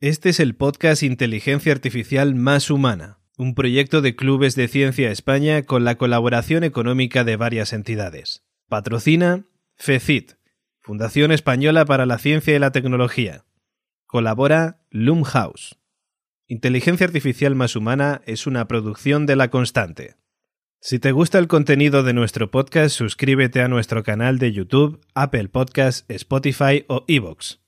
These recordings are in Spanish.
Este es el podcast Inteligencia Artificial Más Humana, un proyecto de Clubes de Ciencia España con la colaboración económica de varias entidades. Patrocina FECIT, Fundación Española para la Ciencia y la Tecnología. Colabora Loomhouse. Inteligencia Artificial Más Humana es una producción de La Constante. Si te gusta el contenido de nuestro podcast, suscríbete a nuestro canal de YouTube, Apple Podcasts, Spotify o Evox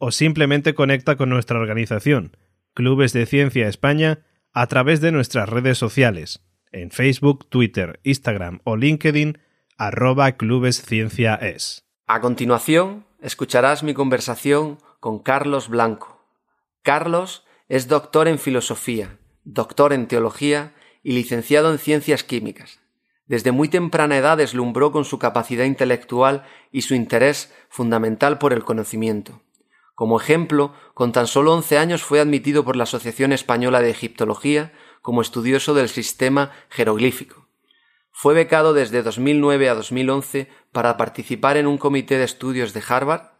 o simplemente conecta con nuestra organización, Clubes de Ciencia España, a través de nuestras redes sociales, en Facebook, Twitter, Instagram o LinkedIn, arroba clubescienciaes. A continuación, escucharás mi conversación con Carlos Blanco. Carlos es doctor en filosofía, doctor en teología y licenciado en ciencias químicas. Desde muy temprana edad deslumbró con su capacidad intelectual y su interés fundamental por el conocimiento. Como ejemplo, con tan solo 11 años fue admitido por la Asociación Española de Egiptología como estudioso del sistema jeroglífico. Fue becado desde 2009 a 2011 para participar en un comité de estudios de Harvard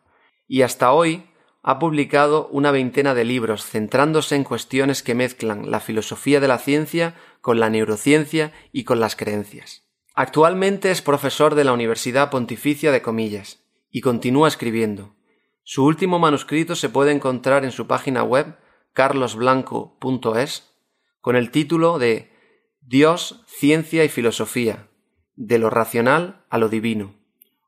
y hasta hoy ha publicado una veintena de libros centrándose en cuestiones que mezclan la filosofía de la ciencia con la neurociencia y con las creencias. Actualmente es profesor de la Universidad Pontificia de Comillas y continúa escribiendo. Su último manuscrito se puede encontrar en su página web carlosblanco.es con el título de Dios, Ciencia y Filosofía, de lo racional a lo divino.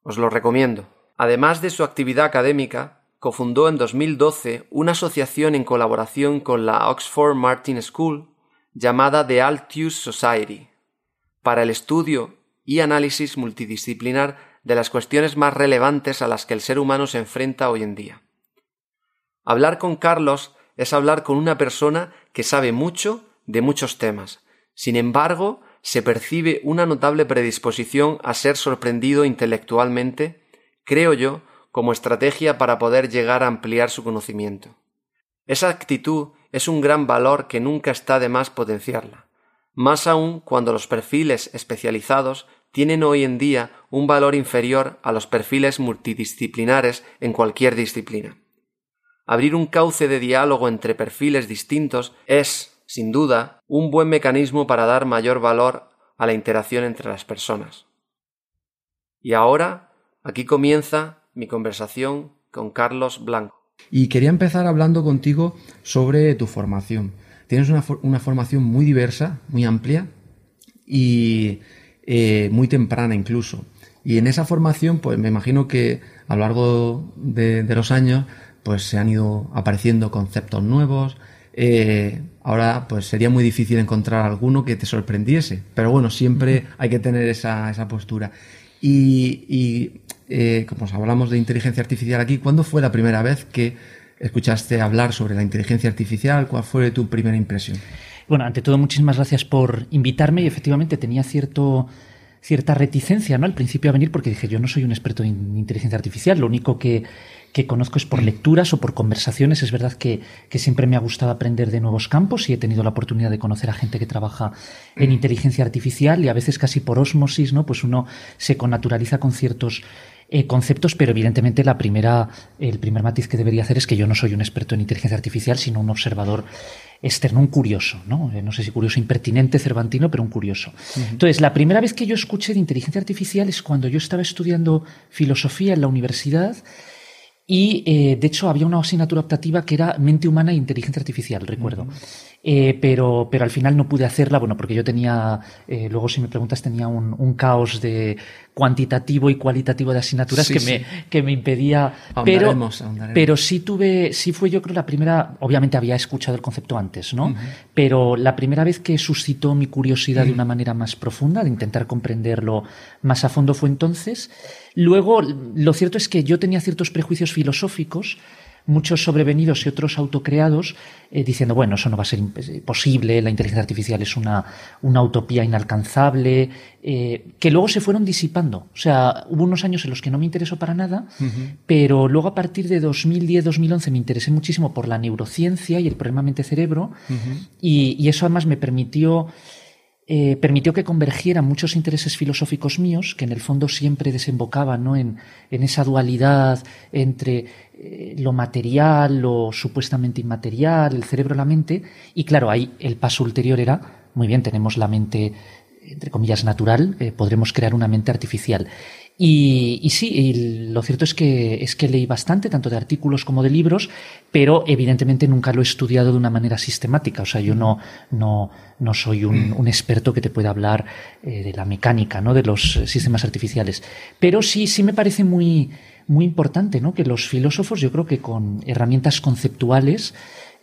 Os lo recomiendo. Además de su actividad académica, cofundó en 2012 una asociación en colaboración con la Oxford Martin School llamada The Altius Society, para el estudio y análisis multidisciplinar de las cuestiones más relevantes a las que el ser humano se enfrenta hoy en día. Hablar con Carlos es hablar con una persona que sabe mucho de muchos temas. Sin embargo, se percibe una notable predisposición a ser sorprendido intelectualmente, creo yo, como estrategia para poder llegar a ampliar su conocimiento. Esa actitud es un gran valor que nunca está de más potenciarla, más aún cuando los perfiles especializados tienen hoy en día un valor inferior a los perfiles multidisciplinares en cualquier disciplina. Abrir un cauce de diálogo entre perfiles distintos es, sin duda, un buen mecanismo para dar mayor valor a la interacción entre las personas. Y ahora, aquí comienza mi conversación con Carlos Blanco. Y quería empezar hablando contigo sobre tu formación. Tienes una, formación muy diversa, muy amplia, y eh, muy temprana incluso. Y en esa formación, pues me imagino que a lo largo de, los años, pues se han ido apareciendo conceptos nuevos. Eh, ahora, pues sería muy difícil encontrar alguno que te sorprendiese. Pero bueno, siempre hay que tener esa, esa postura. Y, y eh, como hablamos de inteligencia artificial aquí, ¿cuándo fue la primera vez que escuchaste hablar sobre la inteligencia artificial? ¿Cuál fue tu primera impresión? Bueno, ante todo, muchísimas gracias por invitarme y efectivamente tenía cierto cierta reticencia ¿no? al principio a venir porque dije yo no soy un experto en inteligencia artificial, lo único que, conozco es por mm. lecturas o por conversaciones. Es verdad que, siempre me ha gustado aprender de nuevos campos y he tenido la oportunidad de conocer a gente que trabaja en mm. inteligencia artificial y a veces casi por osmosis, ¿no? Pues uno se connaturaliza con ciertos eh, conceptos, pero evidentemente la primera, el primer matiz que debería hacer es que yo no soy un experto en inteligencia artificial, sino un observador externo, un curioso, ¿no? Eh, no sé si curioso impertinente, cervantino, pero un curioso. Entonces, la primera vez que yo escuché de inteligencia artificial es cuando yo estaba estudiando filosofía en la universidad y, eh, de hecho, había una asignatura optativa que era mente humana e inteligencia artificial, recuerdo. Eh, pero, pero al final no pude hacerla, bueno, porque yo tenía, eh, luego si me preguntas, tenía un, un, caos de cuantitativo y cualitativo de asignaturas que, Me, que me impedía. Pero, pero sí tuve, sí fue yo creo la primera, obviamente había escuchado el concepto antes, ¿no? Pero la primera vez que suscitó mi curiosidad de una manera más profunda, de intentar comprenderlo más a fondo fue entonces. Luego, lo cierto es que yo tenía ciertos prejuicios filosóficos muchos sobrevenidos y otros autocreados, eh, diciendo, bueno, eso no va a ser posible, la inteligencia artificial es una, una utopía inalcanzable, eh, que luego se fueron disipando. O sea, hubo unos años en los que no me interesó para nada, pero luego a partir de 2010-2011 me interesé muchísimo por la neurociencia y el problema mente-cerebro, y, y, eso además me permitió eh, permitió que convergieran muchos intereses filosóficos míos, que en el fondo siempre desembocaban ¿no? en, esa dualidad entre eh, lo material, lo supuestamente inmaterial, el cerebro, la mente, y claro, ahí el paso ulterior era, muy bien, tenemos la mente, entre comillas, natural, eh, podremos crear una mente artificial. Y, sí, lo cierto es que, es que leí bastante, tanto de artículos como de libros, pero evidentemente nunca lo he estudiado de una manera sistemática. O sea, yo no, no, no soy un, experto que te pueda hablar eh, de la mecánica, ¿no? de los sistemas artificiales. Pero sí, sí me parece muy, muy importante ¿no? que los filósofos, yo creo que con herramientas conceptuales,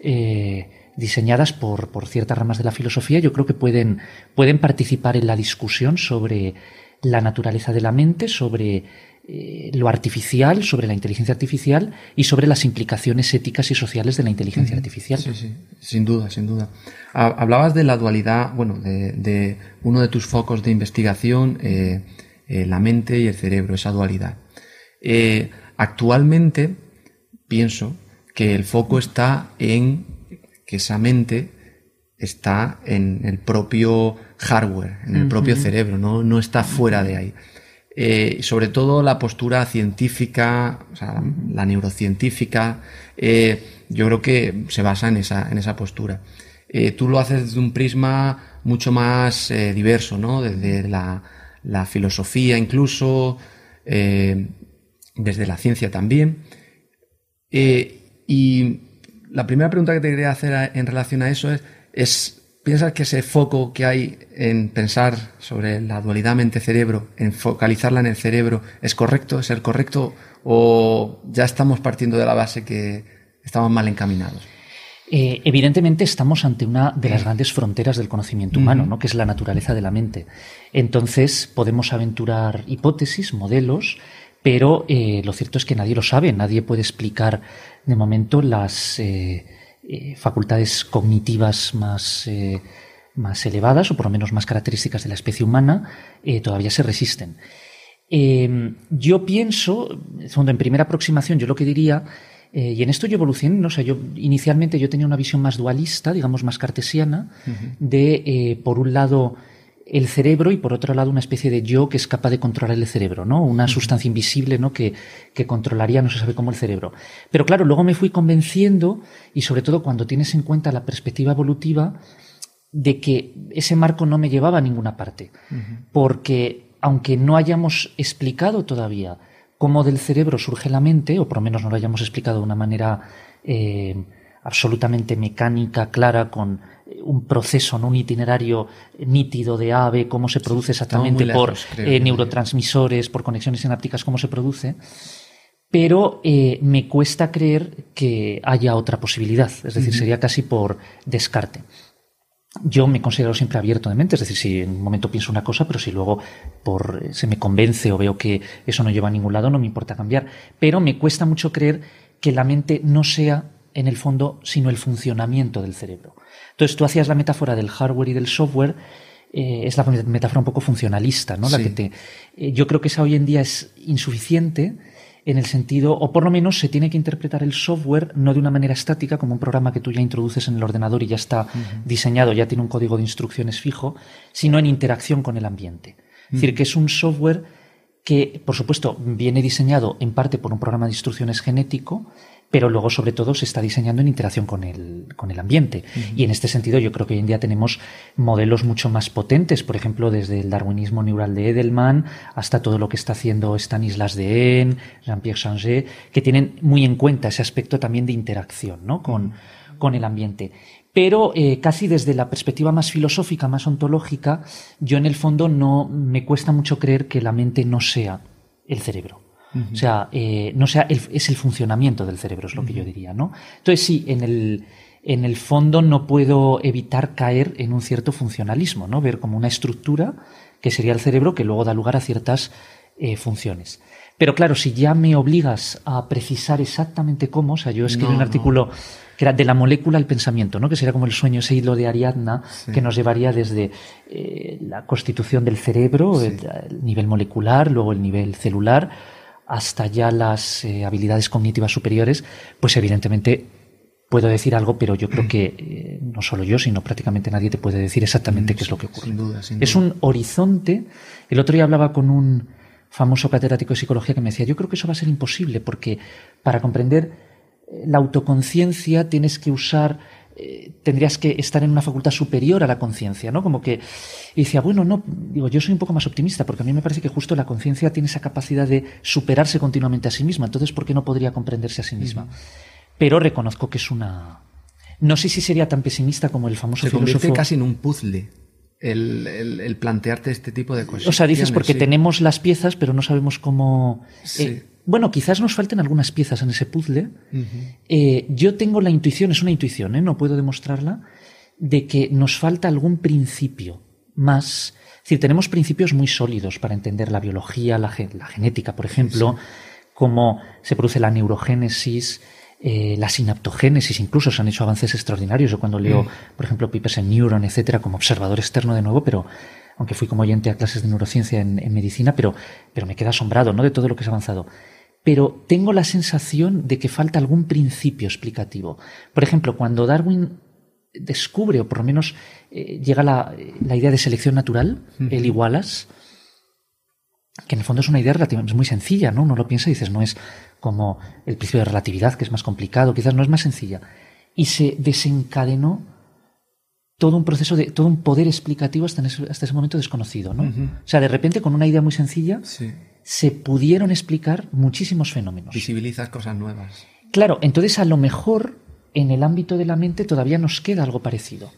eh, diseñadas por, por, ciertas ramas de la filosofía, yo creo que pueden, pueden participar en la discusión sobre la naturaleza de la mente, sobre eh, lo artificial, sobre la inteligencia artificial y sobre las implicaciones éticas y sociales de la inteligencia artificial. Sí, sí, sin duda, sin duda. Hablabas de la dualidad, bueno, de, uno de tus focos de investigación, eh, eh, la mente y el cerebro, esa dualidad. actualmente pienso que el foco está en que esa mente está en el propio hardware, en el propio cerebro, no, no está fuera de ahí. Eh, sobre todo la postura científica, o sea, la neurocientífica, eh, yo creo que se basa en esa, en esa postura. Eh, tú lo haces desde un prisma mucho más diverso, ¿no? Desde la, la filosofía incluso, desde la ciencia también. y la primera pregunta que te quería hacer en relación a eso es, es ¿Piensas que ese foco que hay en pensar sobre la dualidad mente-cerebro, en focalizarla en el cerebro, es correcto, es el correcto o ya estamos partiendo de la base que estamos mal encaminados? Eh, evidentemente estamos ante una de las grandes fronteras del conocimiento humano, ¿no? que es la naturaleza de la mente. Entonces podemos aventurar hipótesis, modelos, pero eh, lo cierto es que nadie lo sabe, nadie puede explicar de momento las... Eh, eh, facultades cognitivas más, eh, más elevadas, o por lo menos más características de la especie humana, eh, todavía se resisten. Em, yo pienso, en primera aproximación, yo lo que diría, y en esto yo evolucioné, ¿no? yo inicialmente yo tenía una visión más dualista, digamos más cartesiana, de, por un lado, el cerebro y por otro lado una especie de yo que es capaz de controlar el cerebro, ¿no? Una sustancia invisible, ¿no? Que, que, controlaría no se sabe cómo el cerebro. Pero claro, luego me fui convenciendo y sobre todo cuando tienes en cuenta la perspectiva evolutiva de que ese marco no me llevaba a ninguna parte. Porque aunque no hayamos explicado todavía cómo del cerebro surge la mente, o por lo menos no lo hayamos explicado de una manera eh, absolutamente mecánica, clara, con un proceso, ¿no? un itinerario nítido de ave, cómo se produce exactamente por eh, neurotransmisores, por conexiones sinápticas, cómo se produce. Pero eh, me cuesta creer que haya otra posibilidad, es decir, sería casi por descarte. Yo me considero siempre abierto de mente, es decir, si en un momento pienso una cosa, pero si luego por, se me convence o veo que eso no lleva a ningún lado, no me importa cambiar. Pero me cuesta mucho creer que la mente no sea, en el fondo, sino el funcionamiento del cerebro. Entonces tú hacías la metáfora del hardware y del software, eh, es la metáfora un poco funcionalista, ¿no? La que te, eh, yo creo que esa hoy en día es insuficiente en el sentido, o por lo menos se tiene que interpretar el software no de una manera estática, como un programa que tú ya introduces en el ordenador y ya está diseñado, ya tiene un código de instrucciones fijo, sino en interacción con el ambiente. Es decir, que es un software que, por supuesto, viene diseñado en parte por un programa de instrucciones genético, pero luego sobre todo se está diseñando en interacción con el, con el ambiente. Y en este sentido yo creo que hoy en día tenemos modelos mucho más potentes, por ejemplo, desde el darwinismo neural de Edelman hasta todo lo que está haciendo Stanislas Dehaene, Jean-Pierre Changé, que tienen muy en cuenta ese aspecto también de interacción ¿no? con, con el ambiente. Pero eh, casi desde la perspectiva más filosófica, más ontológica, yo en el fondo no me cuesta mucho creer que la mente no sea el cerebro. O sea, eh, no sea es el funcionamiento del cerebro, es lo que yo diría, ¿no? Entonces sí, en el, en el fondo no puedo evitar caer en un cierto funcionalismo, ¿no? Ver como una estructura que sería el cerebro que luego da lugar a ciertas eh, funciones. Pero claro, si ya me obligas a precisar exactamente cómo, o sea, yo escribí un artículo que era de la molécula al pensamiento, ¿no? que sería como el sueño, ese hilo de Ariadna, que nos llevaría desde eh, la constitución del cerebro, el, nivel molecular, luego el nivel celular, hasta ya las eh, habilidades cognitivas superiores, pues evidentemente puedo decir algo, pero yo creo que eh, no solo yo, sino prácticamente nadie te puede decir exactamente qué es lo que ocurre. Sin duda, sin Es duda. un horizonte. El otro día hablaba con un famoso catedrático de psicología que me decía, yo creo que eso va a ser imposible porque para comprender eh, la autoconciencia tienes que usar, eh, tendrías que estar en una facultad superior a la conciencia, ¿no? Como que, y decía, bueno, no, digo, yo soy un poco más optimista porque a mí me parece que justo la conciencia tiene esa capacidad de superarse continuamente a sí misma, entonces, ¿por qué no podría comprenderse a sí misma? Pero reconozco que es una... No sé si sería tan pesimista como el famoso Se convierte filósofo... casi en un puzzle el, el- el plantearte este tipo de cosas. O sea, dices porque tenemos las piezas, pero no sabemos cómo. Sí. Eh, bueno, quizás nos falten algunas piezas en ese puzzle. Eh, yo tengo la intuición, es una intuición, ¿eh? no puedo demostrarla, de que nos falta algún principio más. Es decir, tenemos principios muy sólidos para entender la biología, la, ge- la genética, por ejemplo, cómo se produce la neurogénesis, eh, la sinaptogénesis, incluso se han hecho avances extraordinarios. Yo cuando leo, por ejemplo, papers en Neuron, etcétera, como observador externo de nuevo, pero aunque fui como oyente a clases de neurociencia en, en medicina, pero, pero me queda asombrado ¿no? de todo lo que se ha avanzado. Pero tengo la sensación de que falta algún principio explicativo. Por ejemplo, cuando Darwin descubre, o por lo menos eh, llega la, la idea de selección natural, el igualas, que en el fondo es una idea relativamente es muy sencilla, ¿no? Uno lo piensa y dices, no es como el principio de relatividad, que es más complicado, quizás no es más sencilla. Y se desencadenó todo un proceso de, todo un poder explicativo hasta, en ese, hasta ese momento desconocido, ¿no? O sea, de repente, con una idea muy sencilla, Sí. Se pudieron explicar muchísimos fenómenos. Visibilizas cosas nuevas. Claro, entonces a lo mejor en el ámbito de la mente todavía nos queda algo parecido.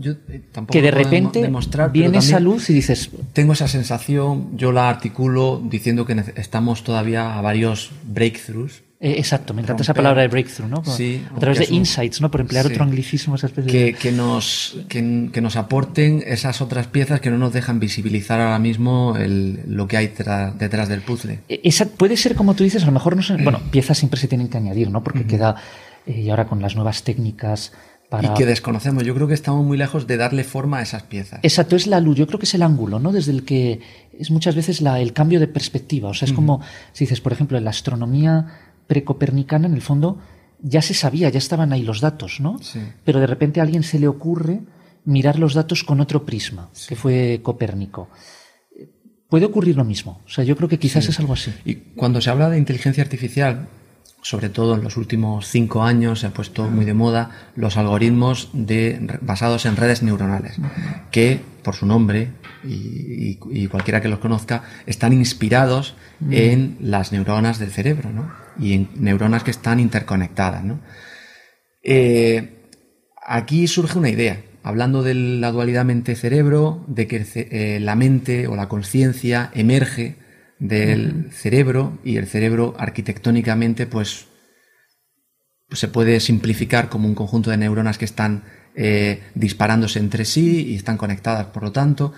Yo, eh, tampoco Que de repente demostrar, viene esa luz y dices, Tengo esa sensación, yo la articulo diciendo que estamos todavía a varios breakthroughs eh, exacto, me encanta esa palabra de breakthrough, ¿no? Sí, a través de un- insights, ¿no? Por emplear Sí. otro anglicismo, esa especie que, de... que nos, que, que nos aporten esas otras piezas que no nos dejan visibilizar ahora mismo el- lo que hay tra- detrás del puzzle. Eh, Esa puede ser como tú dices, a lo mejor no sé, bueno, piezas siempre se tienen que añadir, ¿no? Porque queda, eh, y ahora con las nuevas técnicas para... Y que desconocemos. Yo creo que estamos muy lejos de darle forma a esas piezas. Exacto, es la luz, yo creo que es el ángulo, ¿no? Desde el que es muchas veces la- el cambio de perspectiva. O sea, es como si dices, por ejemplo, en la astronomía precopernicana, en el fondo, ya se sabía, ya estaban ahí los datos, ¿no? Sí. Pero de repente a alguien se le ocurre mirar los datos con otro prisma, que fue Copérnico. Puede ocurrir lo mismo. O sea, yo creo que quizás es algo así. Y cuando se habla de inteligencia artificial, sobre todo en los últimos cinco años, se ha puesto muy de moda los algoritmos de, basados en redes neuronales, que, por su nombre, y, y- y cualquiera que los conozca, están inspirados en las neuronas del cerebro, ¿no? Y en neuronas que están interconectadas, ¿no? Eh, aquí surge una idea, hablando de la dualidad mente-cerebro, de que eh, la mente o la conciencia emerge del cerebro y el cerebro arquitectónicamente pues, pues se puede simplificar como un conjunto de neuronas que están eh, disparándose entre sí y están conectadas por lo tanto.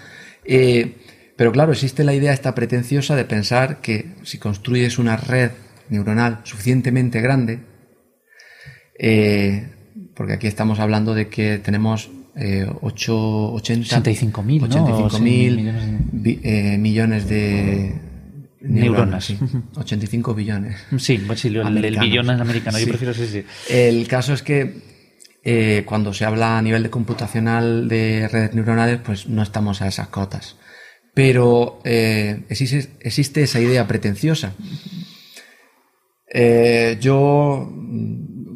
Eh, pero claro, existe la idea esta pretenciosa de pensar que si construyes una red neuronal suficientemente grande, eh, porque aquí estamos hablando de que tenemos eh, 8, 80, 65.000, ¿no? 85.000 Sí, millones bi- eh, millones de Neuronas. sí. 85 billones. Sí, pues sí, el, billón es americano, yo prefiero sí. El caso es que eh, cuando se habla a nivel de computacional de redes neuronales, pues no estamos a esas cotas. Pero eh, existe, esa idea pretenciosa. Eh, yo,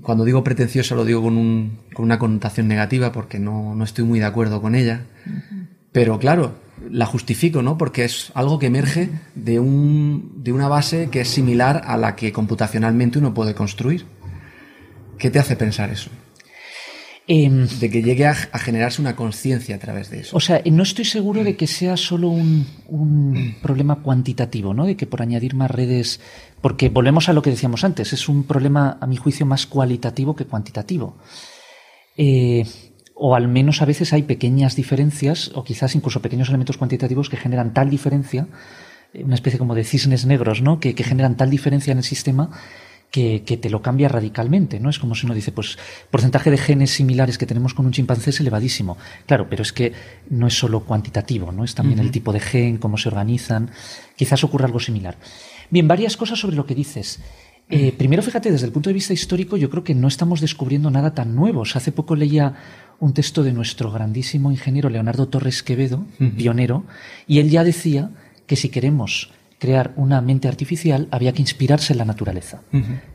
cuando digo pretenciosa, lo digo con, un- con una connotación negativa porque no, no estoy muy de acuerdo con ella. Pero claro, la justifico, ¿no? Porque es algo que emerge de, un, de una base que es similar a la que computacionalmente uno puede construir. ¿Qué te hace pensar eso? Em, De que llegue a, a generarse una conciencia a través de eso. O sea, no estoy seguro de que sea solo un, un problema cuantitativo, ¿no? De que por añadir más redes. Porque volvemos a lo que decíamos antes, es un problema, a mi juicio, más cualitativo que cuantitativo. Eh, o al menos a veces hay pequeñas diferencias, o quizás incluso pequeños elementos cuantitativos que generan tal diferencia, eh, una especie como de cisnes negros, ¿no? Que, que generan tal diferencia en el sistema que, que te lo cambia radicalmente, ¿no? Es como si uno dice, pues, porcentaje de genes similares que tenemos con un chimpancé es elevadísimo. Claro, pero es que no es solo cuantitativo, ¿no? Es también el tipo de gen, cómo se organizan. Quizás ocurra algo similar. Bien, varias cosas sobre lo que dices. Eh, primero, fíjate, desde el punto de vista histórico, yo creo que no estamos descubriendo nada tan nuevo. O sea, hace poco leía un texto de nuestro grandísimo ingeniero Leonardo Torres Quevedo, pionero, y él ya decía que si queremos crear una mente artificial había que inspirarse en la naturaleza,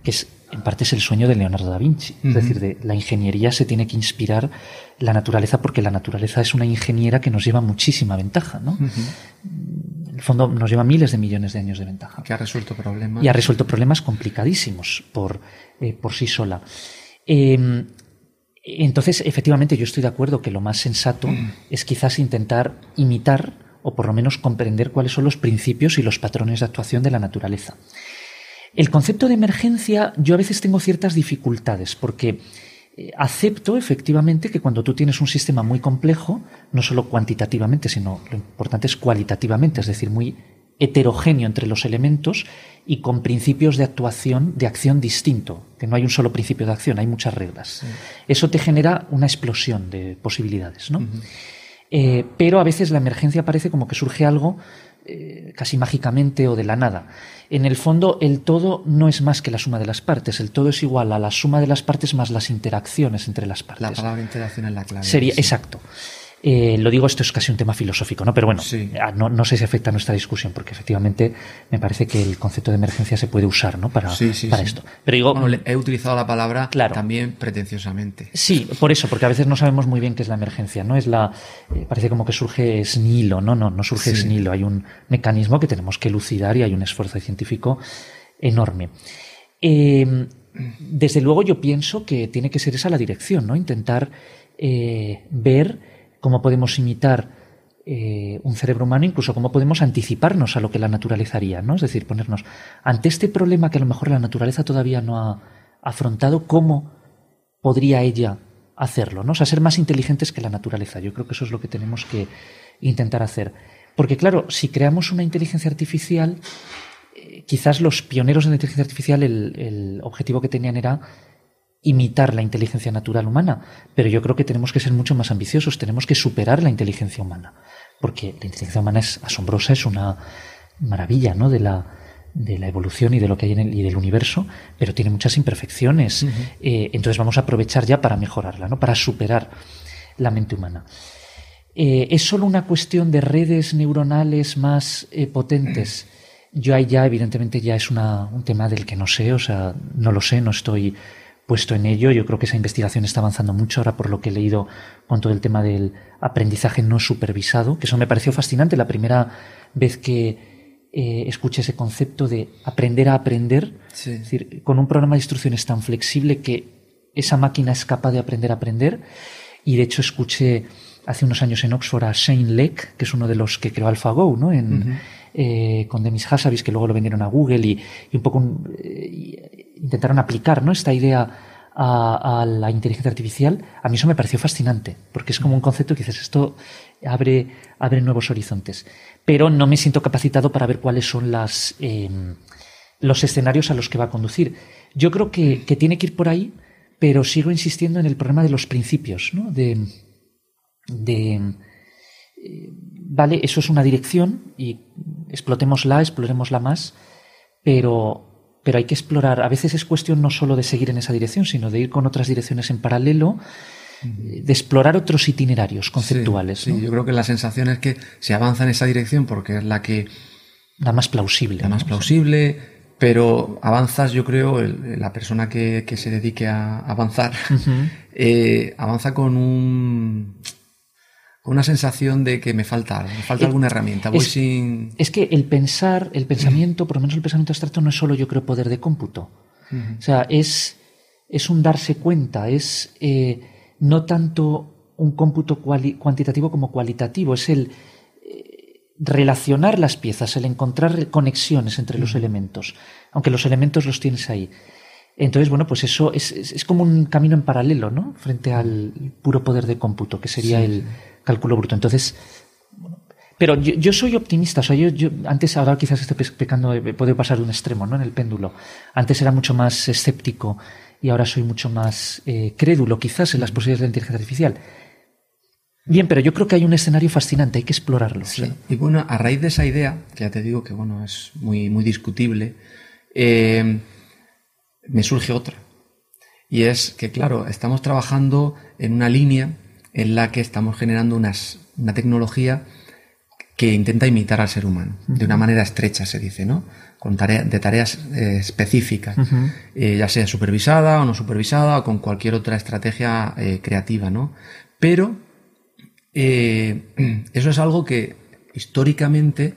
que es en parte es el sueño de Leonardo da Vinci, es decir, de la ingeniería se tiene que inspirar la naturaleza porque la naturaleza es una ingeniera que nos lleva muchísima ventaja, ¿no? En el fondo nos lleva miles de millones de años de ventaja. Que ha resuelto problemas. Y ha resuelto problemas complicadísimos por, eh, por sí sola. Em, entonces, efectivamente, yo estoy de acuerdo que lo más sensato es quizás intentar imitar o por lo menos comprender cuáles son los principios y los patrones de actuación de la naturaleza. El concepto de emergencia yo a veces tengo ciertas dificultades porque eh, acepto efectivamente que cuando tú tienes un sistema muy complejo, no solo cuantitativamente, sino lo importante es cualitativamente, es decir, muy heterogéneo entre los elementos y con principios de actuación, de acción distinto, que no hay un solo principio de acción, hay muchas reglas. Eso te genera una explosión de posibilidades, ¿no? Eh, pero a veces la emergencia parece como que surge algo eh, casi mágicamente o de la nada. En el fondo, el todo no es más que la suma de las partes. El todo es igual a la suma de las partes más las interacciones entre las partes. La palabra interacción es la clave. Sería, exacto. Eh, lo digo, esto es casi un tema filosófico, ¿no? Pero bueno, ah, no, sé si afecta a nuestra discusión, porque efectivamente me parece que el concepto de emergencia se puede usar, ¿no? Para, para esto. Pero digo. he utilizado la palabra también pretenciosamente. Sí, por eso, porque a veces no sabemos muy bien qué es la emergencia, ¿no? Es la. Eh, parece como que surge esnilo, ¿no? No, no surge esnilo. Hay un mecanismo que tenemos que elucidar y hay un esfuerzo científico enorme. Em, desde luego, yo pienso que tiene que ser esa la dirección, ¿no? Intentar eh, ver cómo podemos imitar eh, un cerebro humano, incluso cómo podemos anticiparnos a lo que la naturaleza haría, ¿no? Es decir, ponernos ante este problema que a lo mejor la naturaleza todavía no ha afrontado, ¿cómo podría ella hacerlo? ¿no? O sea, ser más inteligentes que la naturaleza. Yo creo que eso es lo que tenemos que intentar hacer. Porque, claro, si creamos una inteligencia artificial, eh, quizás los pioneros de la inteligencia artificial, el objetivo que tenían era imitar la inteligencia natural humana, pero yo creo que tenemos que ser mucho más ambiciosos, tenemos que superar la inteligencia humana, porque la inteligencia humana es asombrosa, es una maravilla, ¿no? De la, de la evolución y de lo que hay en el, y del universo, pero tiene muchas imperfecciones. Eh, entonces vamos a aprovechar ya para mejorarla, ¿no? Para superar la mente humana. Eh, ¿Es solo una cuestión de redes neuronales más eh, potentes? Yo ahí ya, evidentemente, ya es una, un tema del que no sé, o sea, no lo sé, no estoy puesto en ello. Yo creo que esa investigación está avanzando mucho ahora por lo que he leído con todo el tema del aprendizaje no supervisado, que eso me pareció fascinante la primera vez que eh, escuché ese concepto de aprender a aprender, es decir, con un programa de instrucciones tan flexible que esa máquina es capaz de aprender a aprender. Y de hecho escuché hace unos años en Oxford a Shane Leck, que es uno de los que creó AlphaGo, ¿no? En, eh, con Demis Hassabis, que luego lo vendieron a Google y, un poco eh, intentaron aplicar ¿no? esta idea a, la inteligencia artificial, a mí eso me pareció fascinante, porque es como un concepto que dices, esto abre, abre nuevos horizontes. Pero no me siento capacitado para ver cuáles son las, em, los escenarios a los que va a conducir. Yo creo que, tiene que ir por ahí, pero sigo insistiendo en el problema de los principios, ¿no? De, de eh, vale, eso es una dirección y explotémosla, explorémosla más, pero, pero hay que explorar. A veces es cuestión no solo de seguir en esa dirección, sino de ir con otras direcciones en paralelo, eh, de explorar otros itinerarios conceptuales. Sí, yo creo que la sensación es que se avanza en esa dirección porque es la que... La más plausible. La más plausible, pero avanzas, yo creo, la persona que, se dedique a avanzar, eh, avanza con un una sensación de que me falta me falta alguna herramienta. Voy es, sin. Es que el pensar, el pensamiento, por lo menos el pensamiento abstracto, no es solo, yo creo, poder de cómputo. O sea, es, es un darse cuenta, es eh, no tanto un cómputo cuantitativo como cualitativo, es el eh, relacionar las piezas, el encontrar conexiones entre los elementos, aunque los elementos los tienes ahí. Entonces, bueno, pues eso es, es, como un camino en paralelo, ¿no? Frente al puro poder de cómputo, que sería el cálculo bruto. Entonces, pero yo, soy optimista, o sea, yo, antes, ahora quizás esté pecando, puede pasar de un extremo, ¿no? En el péndulo. Antes era mucho más escéptico y ahora soy mucho más eh, crédulo, quizás, en las posibilidades de la inteligencia artificial. Bien, pero yo creo que hay un escenario fascinante, hay que explorarlo. Sí. Y bueno, a raíz de esa idea, que ya te digo que bueno, es muy, muy discutible, eh, me surge otra. Y es que, claro, estamos trabajando en una línea en la que estamos generando unas, una tecnología que intenta imitar al ser humano, de una manera estrecha, se dice, ¿no? Con de tareas eh, específicas, eh, ya sea supervisada o no supervisada o con cualquier otra estrategia eh, creativa, ¿no? Pero eso es algo que históricamente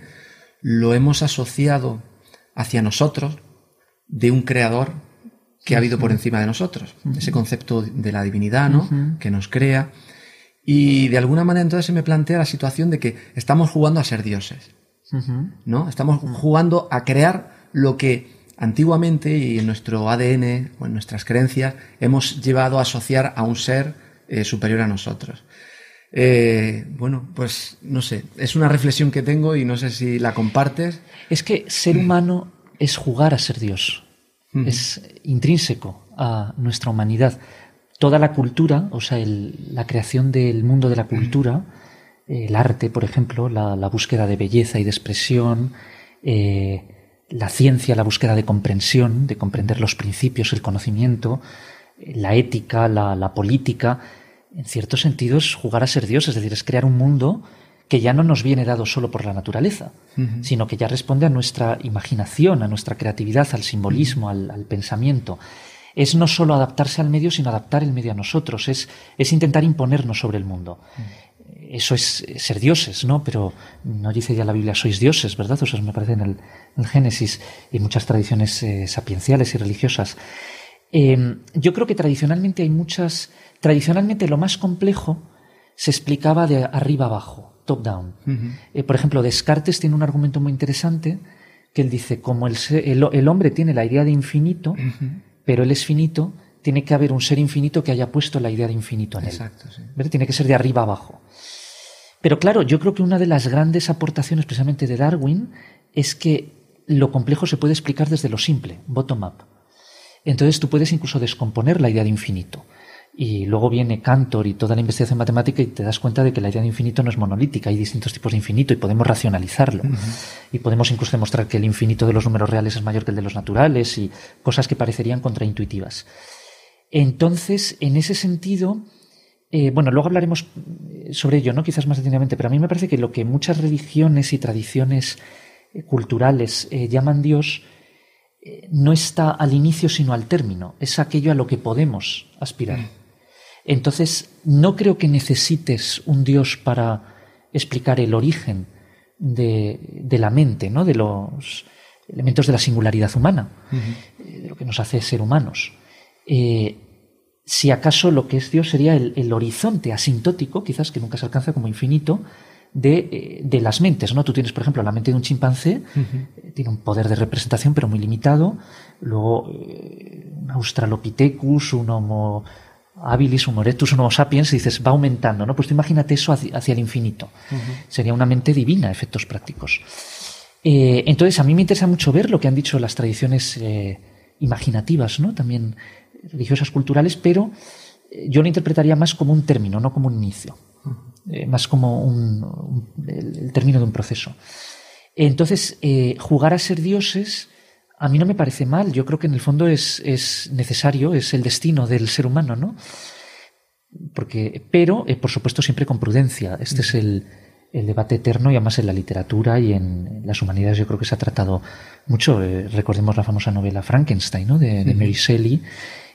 lo hemos asociado hacia nosotros de un creador que ha habido por encima de nosotros, ese concepto de la divinidad, ¿no? Que nos crea y de alguna manera entonces se me plantea la situación de que estamos jugando a ser dioses. ¿No? Estamos jugando a crear lo que antiguamente y en nuestro ADN o en nuestras creencias hemos llevado a asociar a un ser eh, superior a nosotros. Eh, bueno, pues no sé, es una reflexión que tengo y no sé si la compartes. Es que ser humano es jugar a ser Dios. Es intrínseco a nuestra humanidad toda la cultura, o sea, la creación del mundo de la cultura, el arte, por ejemplo, la, búsqueda de belleza y de expresión, eh, la ciencia, la búsqueda de comprensión, de comprender los principios, el conocimiento, la ética, la, política, en cierto sentido es jugar a ser Dios, es decir, es crear un mundo que ya no nos viene dado solo por la naturaleza, sino que ya responde a nuestra imaginación, a nuestra creatividad, al simbolismo, al pensamiento es no solo adaptarse al medio, sino adaptar el medio a nosotros, es, es intentar imponernos sobre el mundo. Eso es ser dioses, ¿no? Pero no dice ya la Biblia, sois dioses, ¿verdad? Eso me parece en el, Génesis y muchas tradiciones eh, sapienciales y religiosas. Eh, yo creo que tradicionalmente hay muchas. Tradicionalmente lo más complejo se explicaba de arriba abajo, top-down. Eh, por ejemplo, Descartes tiene un argumento muy interesante que él dice: como el, el, hombre tiene la idea de infinito, pero él es finito, tiene que haber un ser infinito que haya puesto la idea de infinito en él. Exacto, sí. Tiene que ser de arriba abajo. Pero claro, yo creo que una de las grandes aportaciones precisamente de Darwin es que lo complejo se puede explicar desde lo simple, bottom-up. Entonces tú puedes incluso descomponer la idea de infinito. Y luego viene Cantor y toda la investigación matemática y te das cuenta de que la idea de infinito no es monolítica, hay distintos tipos de infinito y podemos racionalizarlo. Y podemos incluso demostrar que el infinito de los números reales es mayor que el de los naturales y cosas que parecerían contraintuitivas. Entonces, en ese sentido, eh, bueno, luego hablaremos sobre ello, ¿no? Quizás más detenidamente, pero a mí me parece que lo que muchas religiones y tradiciones eh, culturales eh, llaman Dios no está al inicio sino al término, es aquello a lo que podemos aspirar. Entonces, no creo que necesites un Dios para explicar el origen de, la mente, ¿no? de los elementos de la singularidad humana, eh, de lo que nos hace ser humanos. Eh, si acaso lo que es Dios sería el, horizonte asintótico, quizás que nunca se alcanza como infinito, de, eh, las mentes. ¿no? Tú tienes, por ejemplo, la mente de un chimpancé, tiene un poder de representación, pero muy limitado. Luego, un Australopithecus, un Homo habilis, un homo sapiens, y dices, va aumentando, ¿no? Pues imagínate eso hacia, el infinito. Sería una mente divina, efectos prácticos. Eh, entonces, a mí me interesa mucho ver lo que han dicho las tradiciones eh, imaginativas, ¿no? También religiosas, culturales, pero eh, yo lo interpretaría más como un término, no como un inicio. más como un, el, término de un proceso. Entonces, jugar a ser dioses a mí no me parece mal. Yo creo que en el fondo es, necesario, es el destino del ser humano, ¿no? Porque, pero, eh, por supuesto, siempre con prudencia. Este es el, debate eterno y además en la literatura y en, las humanidades yo creo que se ha tratado mucho. Eh, recordemos la famosa novela Frankenstein, ¿no? De, Mary Shelley.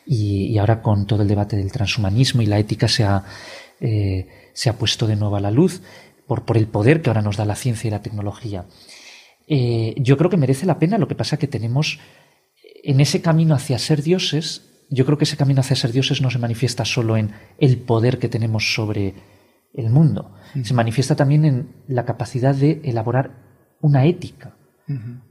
Y, ahora con todo el debate del transhumanismo y la ética se ha, eh, se ha puesto de nuevo a la luz por, por el poder que ahora nos da la ciencia y la tecnología. Eh, yo creo que merece la pena. Lo que pasa que tenemos en ese camino hacia ser dioses, yo creo que ese camino hacia ser dioses no se manifiesta solo en el poder que tenemos sobre el mundo, se manifiesta también en la capacidad de elaborar una ética,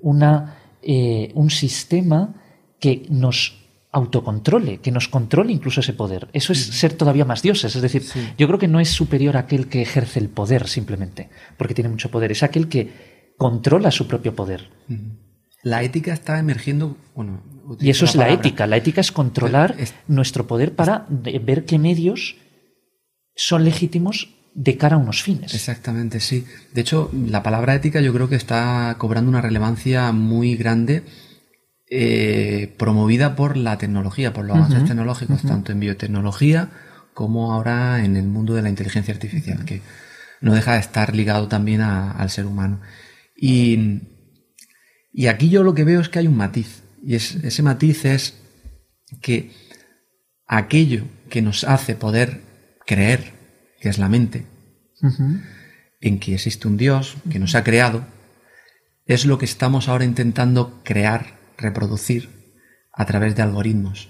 una, eh, un sistema que nos autocontrole, que nos controle incluso ese poder. Eso es ser todavía más dioses. Es decir, yo creo que no es superior a aquel que ejerce el poder simplemente, porque tiene mucho poder. Es aquel que controla su propio poder. La ética está emergiendo, bueno, y eso es la ética. La ética es controlar nuestro poder para ver qué medios son legítimos de cara a unos fines. Exactamente, sí. De hecho, la palabra ética yo creo que está cobrando una relevancia muy grande eh, promovida por la tecnología, por los avances tecnológicos, tanto en biotecnología como ahora en el mundo de la inteligencia artificial, que no deja de estar ligado también al ser humano. Y, y, aquí yo lo que veo es que hay un matiz, y es, ese matiz es que aquello que nos hace poder creer, que es la mente, en que existe un Dios que nos ha creado, es lo que estamos ahora intentando crear, reproducir a través de algoritmos.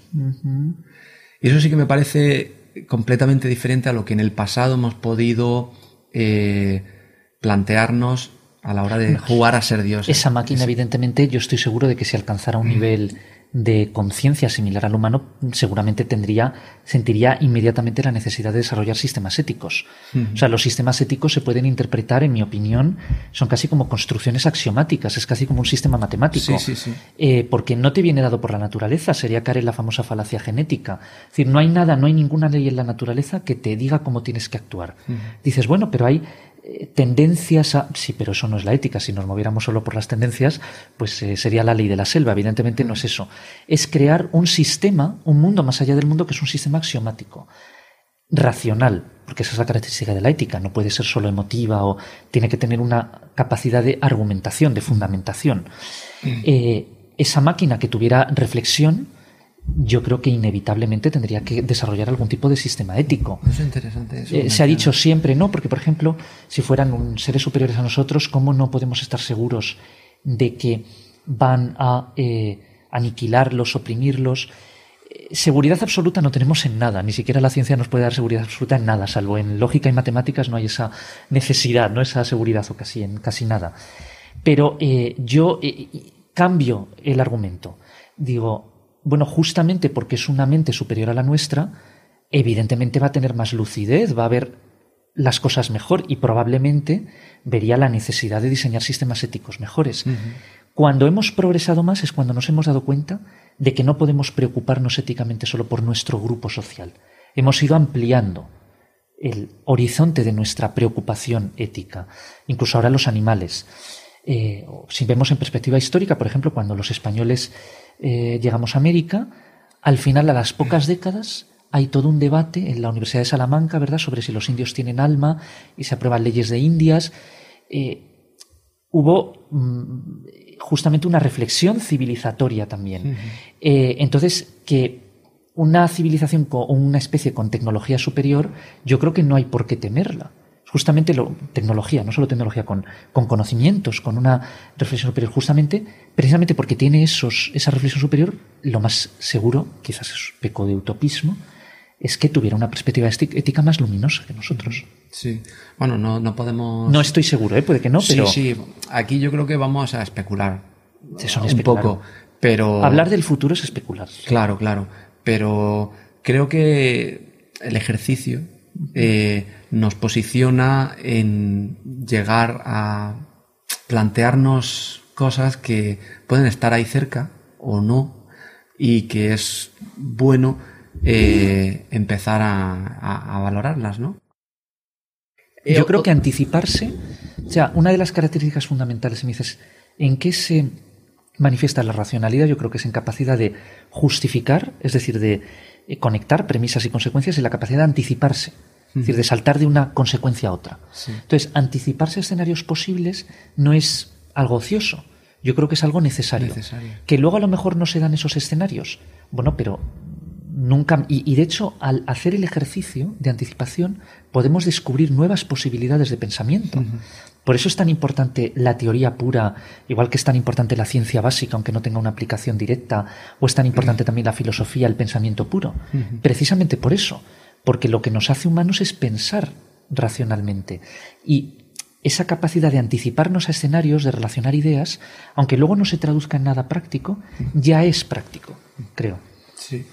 Y eso sí que me parece completamente diferente a lo que en el pasado hemos podido eh, plantearnos a la hora de jugar a ser Dios. Esa máquina, evidentemente, yo estoy seguro de que si alcanzara un nivel de conciencia similar al humano, seguramente tendría, sentiría inmediatamente la necesidad de desarrollar sistemas éticos. O sea, los sistemas éticos se pueden interpretar, en mi opinión, son casi como construcciones axiomáticas, es casi como un sistema matemático. Eh, porque no te viene dado por la naturaleza, sería caer en la famosa falacia genética. Es decir, no hay nada, no hay ninguna ley en la naturaleza que te diga cómo tienes que actuar. Dices, bueno, pero hay tendencias a... Sí, pero eso no es la ética. Si nos moviéramos solo por las tendencias, pues eh, sería la ley de la selva. Evidentemente no es eso. Es crear un sistema, un mundo más allá del mundo, que es un sistema axiomático, racional, porque esa es la característica de la ética. No puede ser solo emotiva o tiene que tener una capacidad de argumentación, de fundamentación. Eh, esa máquina que tuviera reflexión yo creo que inevitablemente tendría que desarrollar algún tipo de sistema ético. Es interesante eso. Eh, se ha dicho siempre, ¿no? Porque, por ejemplo, si fueran seres superiores a nosotros, ¿cómo no podemos estar seguros de que van a eh, aniquilarlos, oprimirlos? Eh, seguridad absoluta no tenemos en nada, ni siquiera la ciencia nos puede dar seguridad absoluta en nada, salvo en lógica y matemáticas no hay esa necesidad, no esa seguridad o casi en casi nada. Pero yo cambio el argumento. Digo, bueno, justamente porque es una mente superior a la nuestra, evidentemente va a tener más lucidez, va a ver las cosas mejor y probablemente vería la necesidad de diseñar sistemas éticos mejores. Cuando hemos progresado más es cuando nos hemos dado cuenta de que no podemos preocuparnos éticamente solo por nuestro grupo social. Hemos ido ampliando el horizonte de nuestra preocupación ética, incluso ahora los animales. Eh, si vemos en perspectiva histórica, por ejemplo, cuando los españoles eh, llegamos a América, al final, a las pocas décadas, hay todo un debate en la Universidad de Salamanca, ¿verdad?, sobre si los indios tienen alma y se aprueban leyes de Indias. Eh, hubo mm, justamente una reflexión civilizatoria también. Eh, entonces, que una civilización o una especie con tecnología superior, yo creo que no hay por qué temerla justamente lo, tecnología, no solo tecnología, con, con, conocimientos, con una reflexión superior, justamente, precisamente porque tiene esos, esa reflexión superior, lo más seguro, quizás es peco de utopismo, es que tuviera una perspectiva ética más luminosa que nosotros. Sí, bueno, no, no podemos... No estoy seguro, ¿eh? puede que no, pero... Sí, sí, aquí yo creo que vamos a especular un poco, pero... Hablar del futuro es especular. Claro, claro, pero creo que el ejercicio eh, nos posiciona en llegar a plantearnos cosas que pueden estar ahí cerca o no y que es bueno eh, empezar a, valorarlas, ¿no? Yo creo que anticiparse, o sea, una de las características fundamentales, me dices, ¿en qué se manifiesta la racionalidad? Yo creo que es en capacidad de justificar, es decir, de conectar premisas y consecuencias y la capacidad de anticiparse. Es decir, de saltar de una consecuencia a otra. Entonces, anticiparse a escenarios posibles no es algo ocioso. Yo creo que es algo necesario. Que luego a lo mejor no se dan esos escenarios. Bueno, pero nunca. Y, de hecho, al hacer el ejercicio de anticipación, podemos descubrir nuevas posibilidades de pensamiento. Por eso es tan importante la teoría pura, igual que es tan importante la ciencia básica, aunque no tenga una aplicación directa, o es tan importante también la filosofía, el pensamiento puro. Precisamente por eso porque lo que nos hace humanos es pensar racionalmente. Y esa capacidad de anticiparnos a escenarios, de relacionar ideas, aunque luego no se traduzca en nada práctico, ya es práctico, creo. Sí.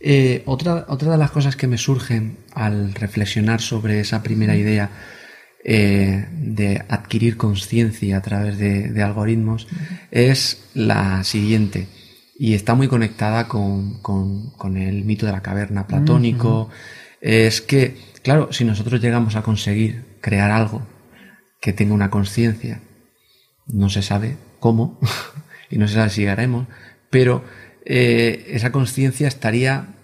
Eh, otra, otra de las cosas que me surgen al reflexionar sobre esa primera idea eh, de adquirir conciencia a través de, algoritmos es la siguiente. Y está muy conectada con, el mito de la caverna platónico. Es que, claro, si nosotros llegamos a conseguir crear algo que tenga una conciencia, no se sabe cómo y no se sabe si llegaremos, pero eh, esa conciencia estaría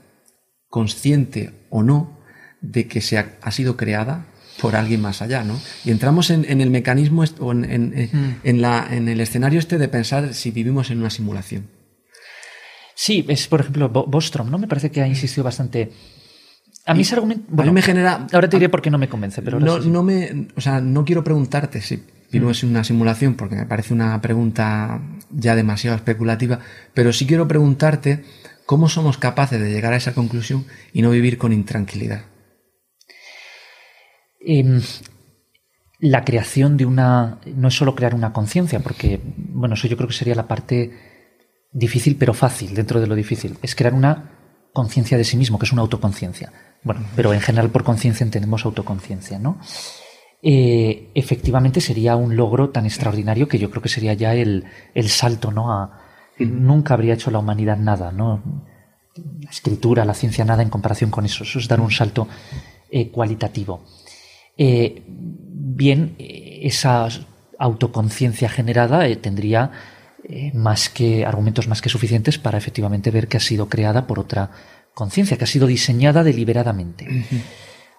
consciente o no de que se ha, sido creada por alguien más allá, ¿no? Y entramos en, el mecanismo o en, en, mm. la, en el escenario este de pensar si vivimos en una simulación. Sí, es por ejemplo Bostrom, ¿no? Me parece que ha insistido bastante. A mí ese argumento. Bueno, me genera. Ahora te diré por qué no me convence, pero. No, no me. O sea, no quiero preguntarte si vivimos mm. en una simulación, porque me parece una pregunta ya demasiado especulativa, pero sí quiero preguntarte cómo somos capaces de llegar a esa conclusión y no vivir con intranquilidad. Em, la creación de una. No es solo crear una conciencia, porque, bueno, eso yo creo que sería la parte difícil, pero fácil dentro de lo difícil. Es crear una conciencia de sí mismo, que es una autoconciencia. Bueno, pero en general por conciencia entendemos autoconciencia, ¿no? Eh, efectivamente sería un logro tan extraordinario que yo creo que sería ya el, salto, ¿no? A, nunca habría hecho la humanidad nada, ¿no? La escritura, la ciencia, nada en comparación con eso. Eso es dar un salto eh, cualitativo. Eh, bien, esa autoconciencia generada tendría más que argumentos más que suficientes para efectivamente ver que ha sido creada por otra conciencia, que ha sido diseñada deliberadamente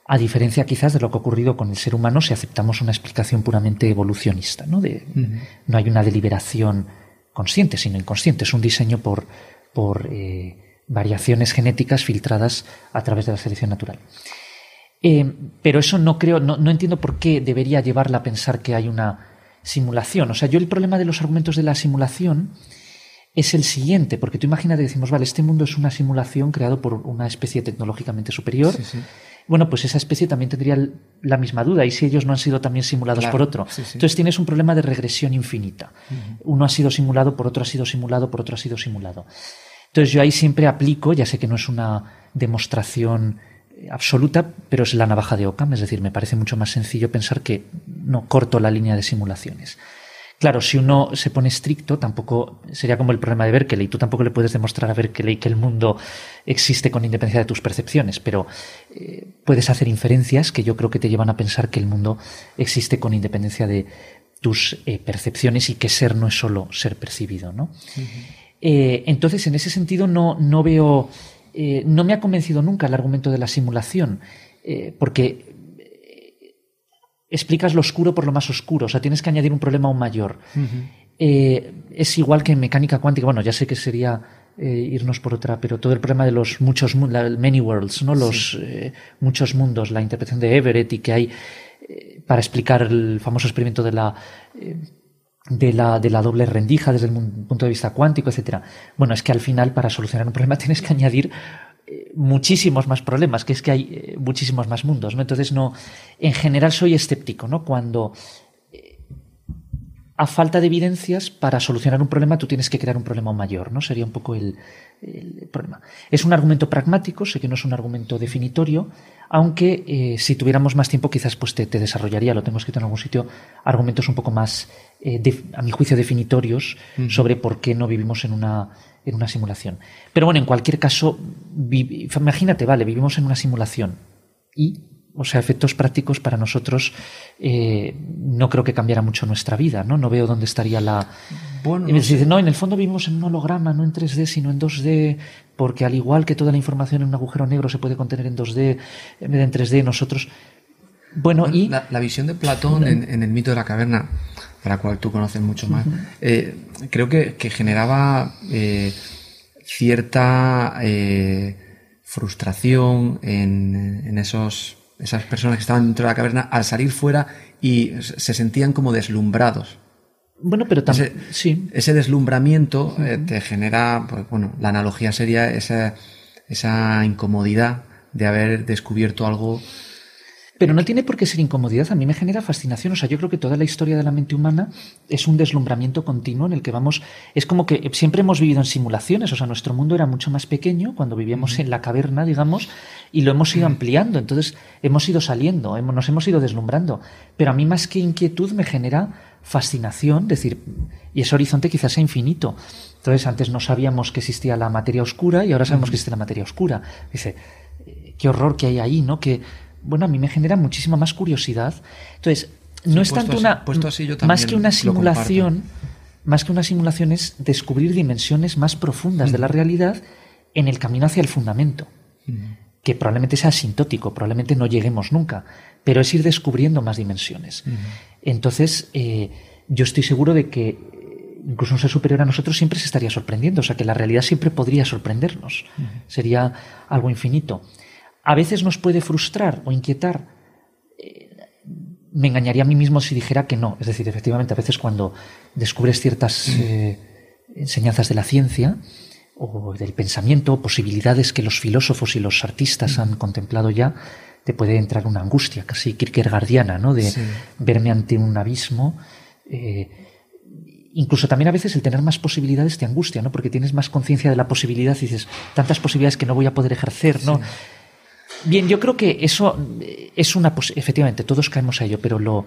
a diferencia quizás de lo que ha ocurrido con el ser humano si aceptamos una explicación puramente evolucionista. No, de, no hay una deliberación consciente, sino inconsciente. Es un diseño por, por eh, variaciones genéticas filtradas a través de la selección natural. Eh, pero eso no creo, no, no, entiendo por qué debería llevarla a pensar que hay una simulación. O sea, yo el problema de los argumentos de la simulación es el siguiente, porque tú imaginas y decimos, vale, este mundo es una simulación creado por una especie tecnológicamente superior. Sí, sí bueno, pues esa especie también tendría la misma duda. ¿Y si ellos no han sido también simulados por otro? Entonces tienes un problema de regresión infinita. Uno ha sido simulado, por otro ha sido simulado, por otro ha sido simulado. Entonces yo ahí siempre aplico, ya sé que no es una demostración absoluta, pero es la navaja de Ockham, es decir, me parece mucho más sencillo pensar que no corto la línea de simulaciones. Claro, si uno se pone estricto, tampoco sería como el problema de Berkeley. Tú tampoco le puedes demostrar a Berkeley que el mundo existe con independencia de tus percepciones, pero eh, puedes hacer inferencias que yo creo que te llevan a pensar que el mundo existe con independencia de tus eh, percepciones y que ser no es solo ser percibido, ¿no? Eh, entonces, en ese sentido, no, no veo, no me ha convencido nunca el argumento de la simulación, porque explicas lo oscuro por lo más oscuro, o sea, tienes que añadir un problema aún mayor. Eh, es igual que en mecánica cuántica, bueno, ya sé que sería eh, irnos por otra, pero todo el problema de los muchos, many worlds, ¿no? Los eh, muchos mundos, la interpretación de Everett y que hay para explicar el famoso experimento de la de la, de la doble rendija desde el punto de vista cuántico, etcétera. Bueno, es que al final para solucionar un problema tienes que añadir muchísimos más problemas, que es que hay eh, muchísimos más mundos, ¿no? Entonces no, en general soy escéptico, ¿no? Cuando eh, a falta de evidencias para solucionar un problema tú tienes que crear un problema mayor, ¿no? Sería un poco el, problema. Es un argumento pragmático, sé que no es un argumento definitorio, aunque eh, si tuviéramos más tiempo quizás pues te, desarrollaría, lo tengo escrito en algún sitio, argumentos un poco más, a mi juicio, definitorios sobre por qué no vivimos en una en una simulación. Pero bueno, en cualquier caso, imagínate, vale, vivimos en una simulación y, o sea, efectos prácticos para nosotros eh, no creo que cambiara mucho nuestra vida, ¿no? No veo dónde estaría la... Bueno, y me dice, no, en el fondo vivimos en un holograma, no en 3D, sino en 2D, porque al igual que toda la información en un agujero negro se puede contener en 2D en vez de en 3D, nosotros... Bueno, y... La, visión de Platón en, el mito de la caverna para la cual tú conoces mucho más, eh, creo que, generaba eh, cierta frustración en, esos, esas personas que estaban dentro de la caverna al salir fuera y se sentían como deslumbrados. Bueno, pero también. Ese, sí. ese deslumbramiento te genera, pues, bueno, la analogía sería esa, esa incomodidad de haber descubierto algo pero no tiene por qué ser incomodidad, a mí me genera fascinación. O sea, yo creo que toda la historia de la mente humana es un deslumbramiento continuo en el que vamos. Es como que siempre hemos vivido en simulaciones, o sea, nuestro mundo era mucho más pequeño cuando vivíamos en la caverna, digamos, y lo hemos ido ampliando. Entonces, hemos ido saliendo, nos hemos ido deslumbrando. Pero a mí, más que inquietud, me genera fascinación, decir, y ese horizonte quizás sea infinito. Entonces, antes no sabíamos que existía la materia oscura y ahora sabemos que existe la materia oscura. Dice, eh, qué horror que hay ahí, ¿no? Que bueno, a mí me genera muchísima más curiosidad. Entonces, no es tanto una. más que una simulación, más que una simulación es descubrir dimensiones más profundas de la realidad en el camino hacia el fundamento. que probablemente sea asintótico, probablemente no lleguemos nunca, pero es ir descubriendo más dimensiones. Entonces, eh, yo estoy seguro de que incluso un ser superior a nosotros siempre se estaría sorprendiendo, o sea que la realidad siempre podría sorprendernos, sería algo infinito. A veces nos puede frustrar o inquietar. Eh, me engañaría a mí mismo si dijera que no. Es decir, efectivamente, a veces cuando descubres ciertas eh, enseñanzas de la ciencia o del pensamiento, posibilidades que los filósofos y los artistas han contemplado ya, te puede entrar una angustia casi kierkegaardiana, ¿no? De verme ante un abismo. Eh, incluso también a veces el tener más posibilidades te angustia, ¿no? Porque tienes más conciencia de la posibilidad y dices, tantas posibilidades que no voy a poder ejercer, ¿no? Bien, yo creo que eso es una efectivamente todos caemos a ello, pero lo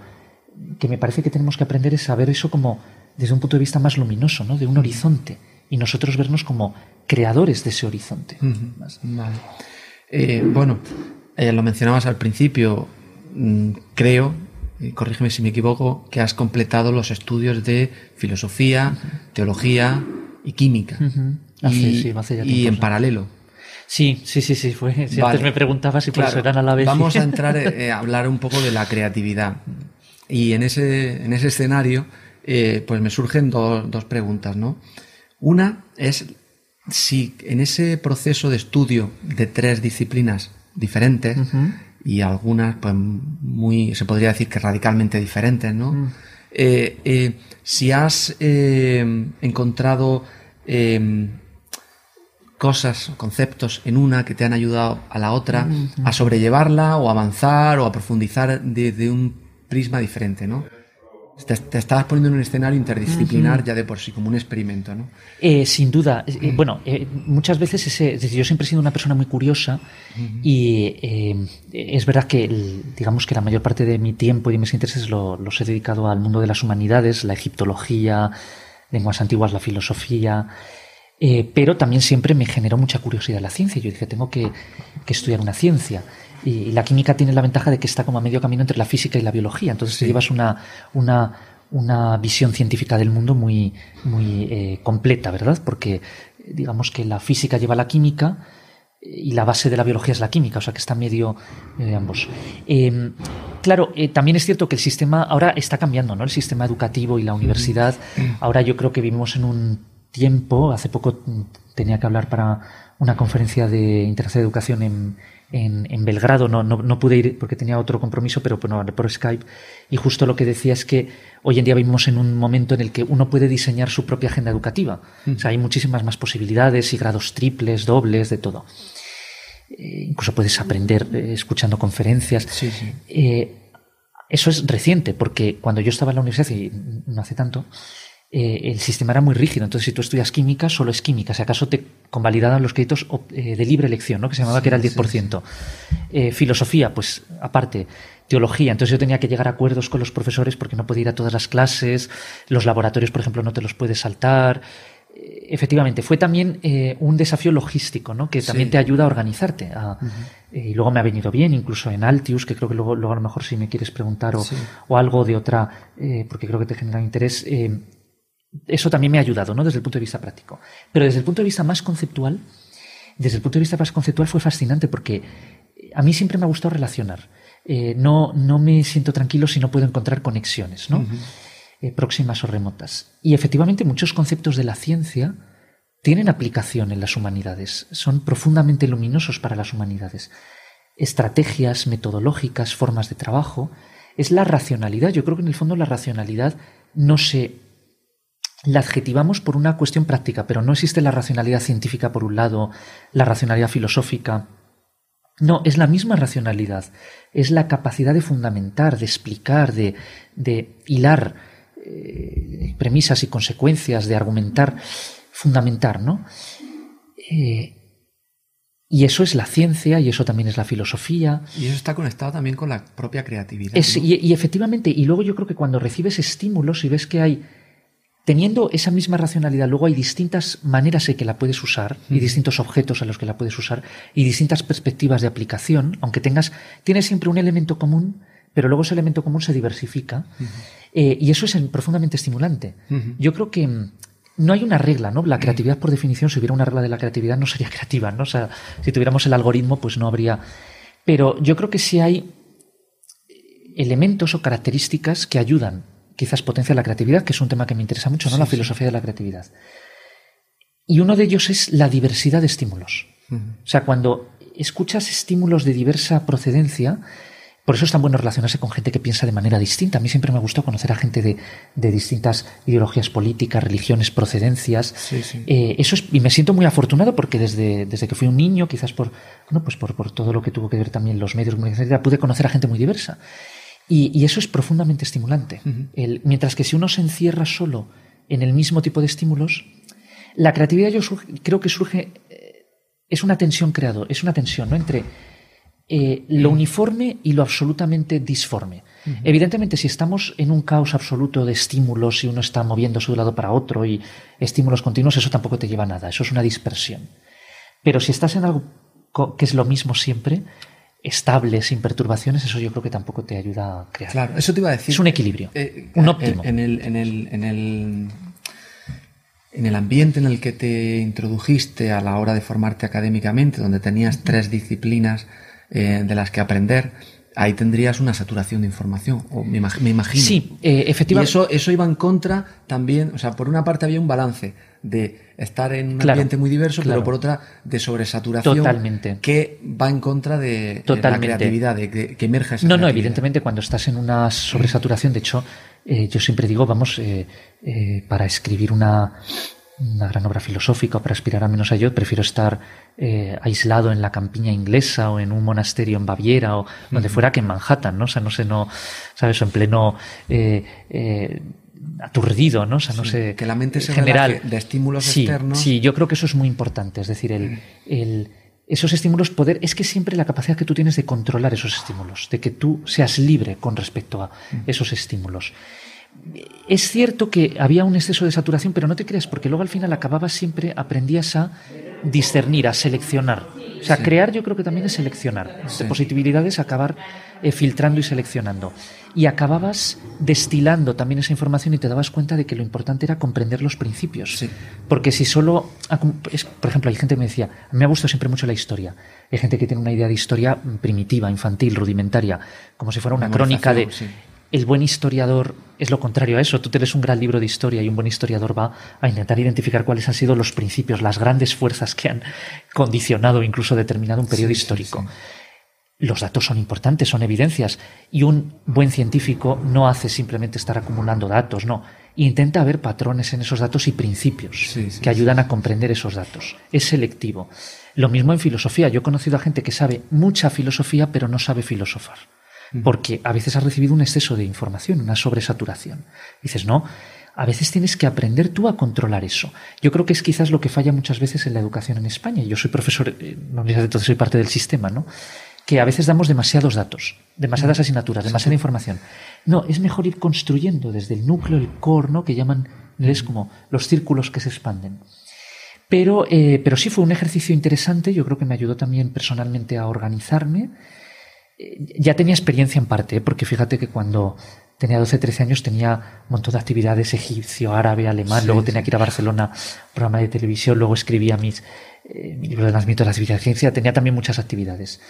que me parece que tenemos que aprender es saber eso como desde un punto de vista más luminoso, ¿no? De un horizonte y nosotros vernos como creadores de ese horizonte. Eh, bueno, eh, lo mencionabas al principio, mm, creo, y corrígeme si me equivoco, que has completado los estudios de filosofía, teología y química. y, en paralelo. Sí, sí, sí, sí, fue. Si antes me preguntabas si claro, eran a la vez. Vamos a entrar eh, a hablar un poco de la creatividad. Y en ese, en ese escenario, eh, pues me surgen dos preguntas, ¿no? Una es si en ese proceso de estudio de tres disciplinas diferentes y algunas pues muy se podría decir que radicalmente diferentes no mm. eh, eh, si has encontrado cosas conceptos en una que te han ayudado a la otra a sobrellevarla o avanzar o a profundizar desde un prisma diferente no te, estabas poniendo en un escenario interdisciplinar ya de por sí, como un experimento, ¿no? Eh, sin duda. Eh, bueno, eh, muchas veces ese, yo siempre he sido una persona muy curiosa y es verdad que, digamos que la mayor parte de mi tiempo y de mis intereses los he dedicado al mundo de las humanidades, la egiptología, lenguas antiguas, la filosofía. Pero también siempre me generó mucha curiosidad la ciencia. Yo dije, tengo que, que estudiar una ciencia. Y, la química tiene la ventaja de que está como a medio camino entre la física y la biología. Entonces llevas una, una, una, visión científica del mundo muy, muy eh, completa, ¿verdad? Porque digamos que la física lleva la química y la base de la biología es la química, o sea que está medio, de ambos. Em, claro, eh, también es cierto que el sistema ahora está cambiando, ¿no? El sistema educativo y la universidad. Ahora yo creo que vivimos en un tiempo, hace poco tenía que hablar para una conferencia de Internacional de Educación en, en, Belgrado, no, no, pude ir porque tenía otro compromiso, pero bueno, por Skype. Y justo lo que decía es que hoy en día vivimos en un momento en el que uno puede diseñar su propia agenda educativa. O sea, hay muchísimas más posibilidades y grados triples, dobles, de todo. Eh, incluso puedes aprender eh, escuchando conferencias. Eh, eso es reciente, porque cuando yo estaba en la universidad, y no hace tanto, eh, el sistema era muy rígido. Entonces, si tú estudias química, solo es química. Si acaso te convalidaban los créditos eh, de libre elección, ¿no? que se llamaba que era el 10%. Eh, filosofía, pues aparte. Teología, entonces yo tenía que llegar a acuerdos con los profesores porque no podía ir a todas las clases. Los laboratorios, por ejemplo, no te los puedes saltar. Efectivamente, fue también un desafío logístico, ¿no? que también te ayuda a organizarte. y luego me ha venido bien, incluso en Altius, que creo que luego, a lo mejor si me quieres preguntar o, o algo de otra, porque creo que te genera interés, eso también me ha ayudado, ¿no? Desde el punto de vista práctico. Pero desde el punto de vista más conceptual, desde el punto de vista más conceptual fue fascinante porque a mí siempre me ha gustado relacionar. Eh, no, no me siento tranquilo si no puedo encontrar conexiones, ¿no? Eh, próximas o remotas. Y efectivamente muchos conceptos de la ciencia tienen aplicación en las humanidades, son profundamente luminosos para las humanidades. Estrategias metodológicas, formas de trabajo, es la racionalidad. Yo creo que en el fondo la racionalidad no se la adjetivamos por una cuestión práctica, pero no existe la racionalidad científica por un lado, la racionalidad filosófica. No, es la misma racionalidad, es la capacidad de fundamentar, de explicar, de, de hilar eh, premisas y consecuencias, de argumentar, fundamentar, ¿no? Eh, y eso es la ciencia y eso también es la filosofía. Y eso está conectado también con la propia creatividad. y, y, efectivamente, y luego yo creo que cuando recibes estímulos y ves que hay Teniendo esa misma racionalidad, luego hay distintas maneras en que la puedes usar y distintos objetos a los que la puedes usar y distintas perspectivas de aplicación, aunque tengas, tienes siempre un elemento común, pero luego ese elemento común se diversifica eh, y eso es profundamente estimulante. Yo creo que mm, no hay una regla, ¿no? La creatividad, por definición, si hubiera una regla de la creatividad, no sería creativa, ¿no? O sea, si tuviéramos el algoritmo, pues no habría. Pero yo creo que sí hay elementos o características que ayudan, quizás potencia la creatividad, que es un tema que me interesa mucho, ¿no? la filosofía de la creatividad. Y uno de ellos es la diversidad de estímulos. O sea, cuando escuchas estímulos de diversa procedencia, por eso es tan bueno relacionarse con gente que piensa de manera distinta. A mí siempre me gustó conocer a gente de, distintas ideologías políticas, religiones, procedencias. Eh, eso es, y me siento muy afortunado porque desde, desde que fui un niño, quizás por, bueno, pues por, por todo lo que tuvo que ver también los medios de comunicación, pude conocer a gente muy diversa. Y, eso es profundamente estimulante. mientras que si uno se encierra solo en el mismo tipo de estímulos, la creatividad yo creo que surge, eh, es una tensión creado, es una tensión ¿no? entre eh, lo uniforme y lo absolutamente disforme. Evidentemente, si estamos en un caos absoluto de estímulos y uno está moviéndose de un lado para otro y estímulos continuos, eso tampoco te lleva a nada, eso es una dispersión. Pero si estás en algo que es lo mismo siempre, estable, sin perturbaciones, eso yo creo que tampoco te ayuda a crear. Claro, eso te iba a decir. Es un equilibrio, eh, un óptimo. En, el, en, el, en, el, en el ambiente en el que te introdujiste a la hora de formarte académicamente, donde tenías tres disciplinas eh, de las que aprender, ahí tendrías una saturación de información, o me, imagino. Sí, eh, efectivamente. Y eso, eso iba en contra también, o sea, por una parte había un balance de estar en un ambiente muy diverso, pero por otra de sobresaturación Totalmente. que va en contra de, la creatividad, de que, emerge esa No, no, evidentemente cuando estás en una sobresaturación, de hecho, eh, yo siempre digo, vamos, eh, para escribir una, una gran obra filosófica para aspirar a menos a yo, prefiero estar eh, aislado en la campiña inglesa o en un monasterio en Baviera o donde fuera que en Manhattan, ¿no? O sea, no sé, no, ¿sabes? en pleno eh, eh, aturdido, ¿no? O sea, no sé. Que la mente se general de estímulos externos. Sí, yo creo que eso es muy importante. Es decir, el, el, esos estímulos, poder, es que siempre la capacidad que tú tienes de controlar esos estímulos, de que tú seas libre con respecto a esos estímulos es cierto que había un exceso de saturación, pero no te creas, porque luego al final acababas siempre, aprendías a discernir, a seleccionar. O sea, crear yo creo que también es seleccionar. De posibilidades, acabar eh, filtrando y seleccionando. Y acababas destilando también esa información y te dabas cuenta de que lo importante era comprender los principios. Porque si solo. por ejemplo, hay gente que me decía, me ha gustado siempre mucho la historia. Hay gente que tiene una idea de historia primitiva, infantil, rudimentaria, como si fuera una crónica de el buen historiador es lo contrario a eso. Tú tienes un gran libro de historia y un buen historiador va a intentar identificar cuáles han sido los principios, las grandes fuerzas que han condicionado, incluso determinado un periodo histórico. Los datos son importantes, son evidencias, y un buen científico no hace simplemente estar acumulando datos, no. Intenta ver patrones en esos datos y principios que ayudan a comprender esos datos. Es selectivo. Lo mismo en filosofía. Yo he conocido a gente que sabe mucha filosofía, pero no sabe filosofar porque a veces has recibido un exceso de información, una sobresaturación. Dices, no, a veces tienes que aprender tú a controlar eso. Yo creo que es quizás lo que falla muchas veces en la educación en España. Yo soy profesor, no entonces soy parte del sistema, ¿no? Que a veces damos demasiados datos, demasiadas asignaturas, demasiada información. No, es mejor ir construyendo desde el núcleo, el core, ¿no? Que llaman, es como los círculos que se expanden. Pero, eh, pero sí fue un ejercicio interesante, yo creo que me ayudó también personalmente a organizarme eh, ya tenía experiencia en parte, ¿eh? porque fíjate que cuando tenía 12, 13 años tenía un montón de actividades egipcio, árabe, alemán, luego tenía que ir a Barcelona, programa de televisión, luego escribía mis, eh, mi libro de nacimiento de la civilización, tenía también muchas actividades.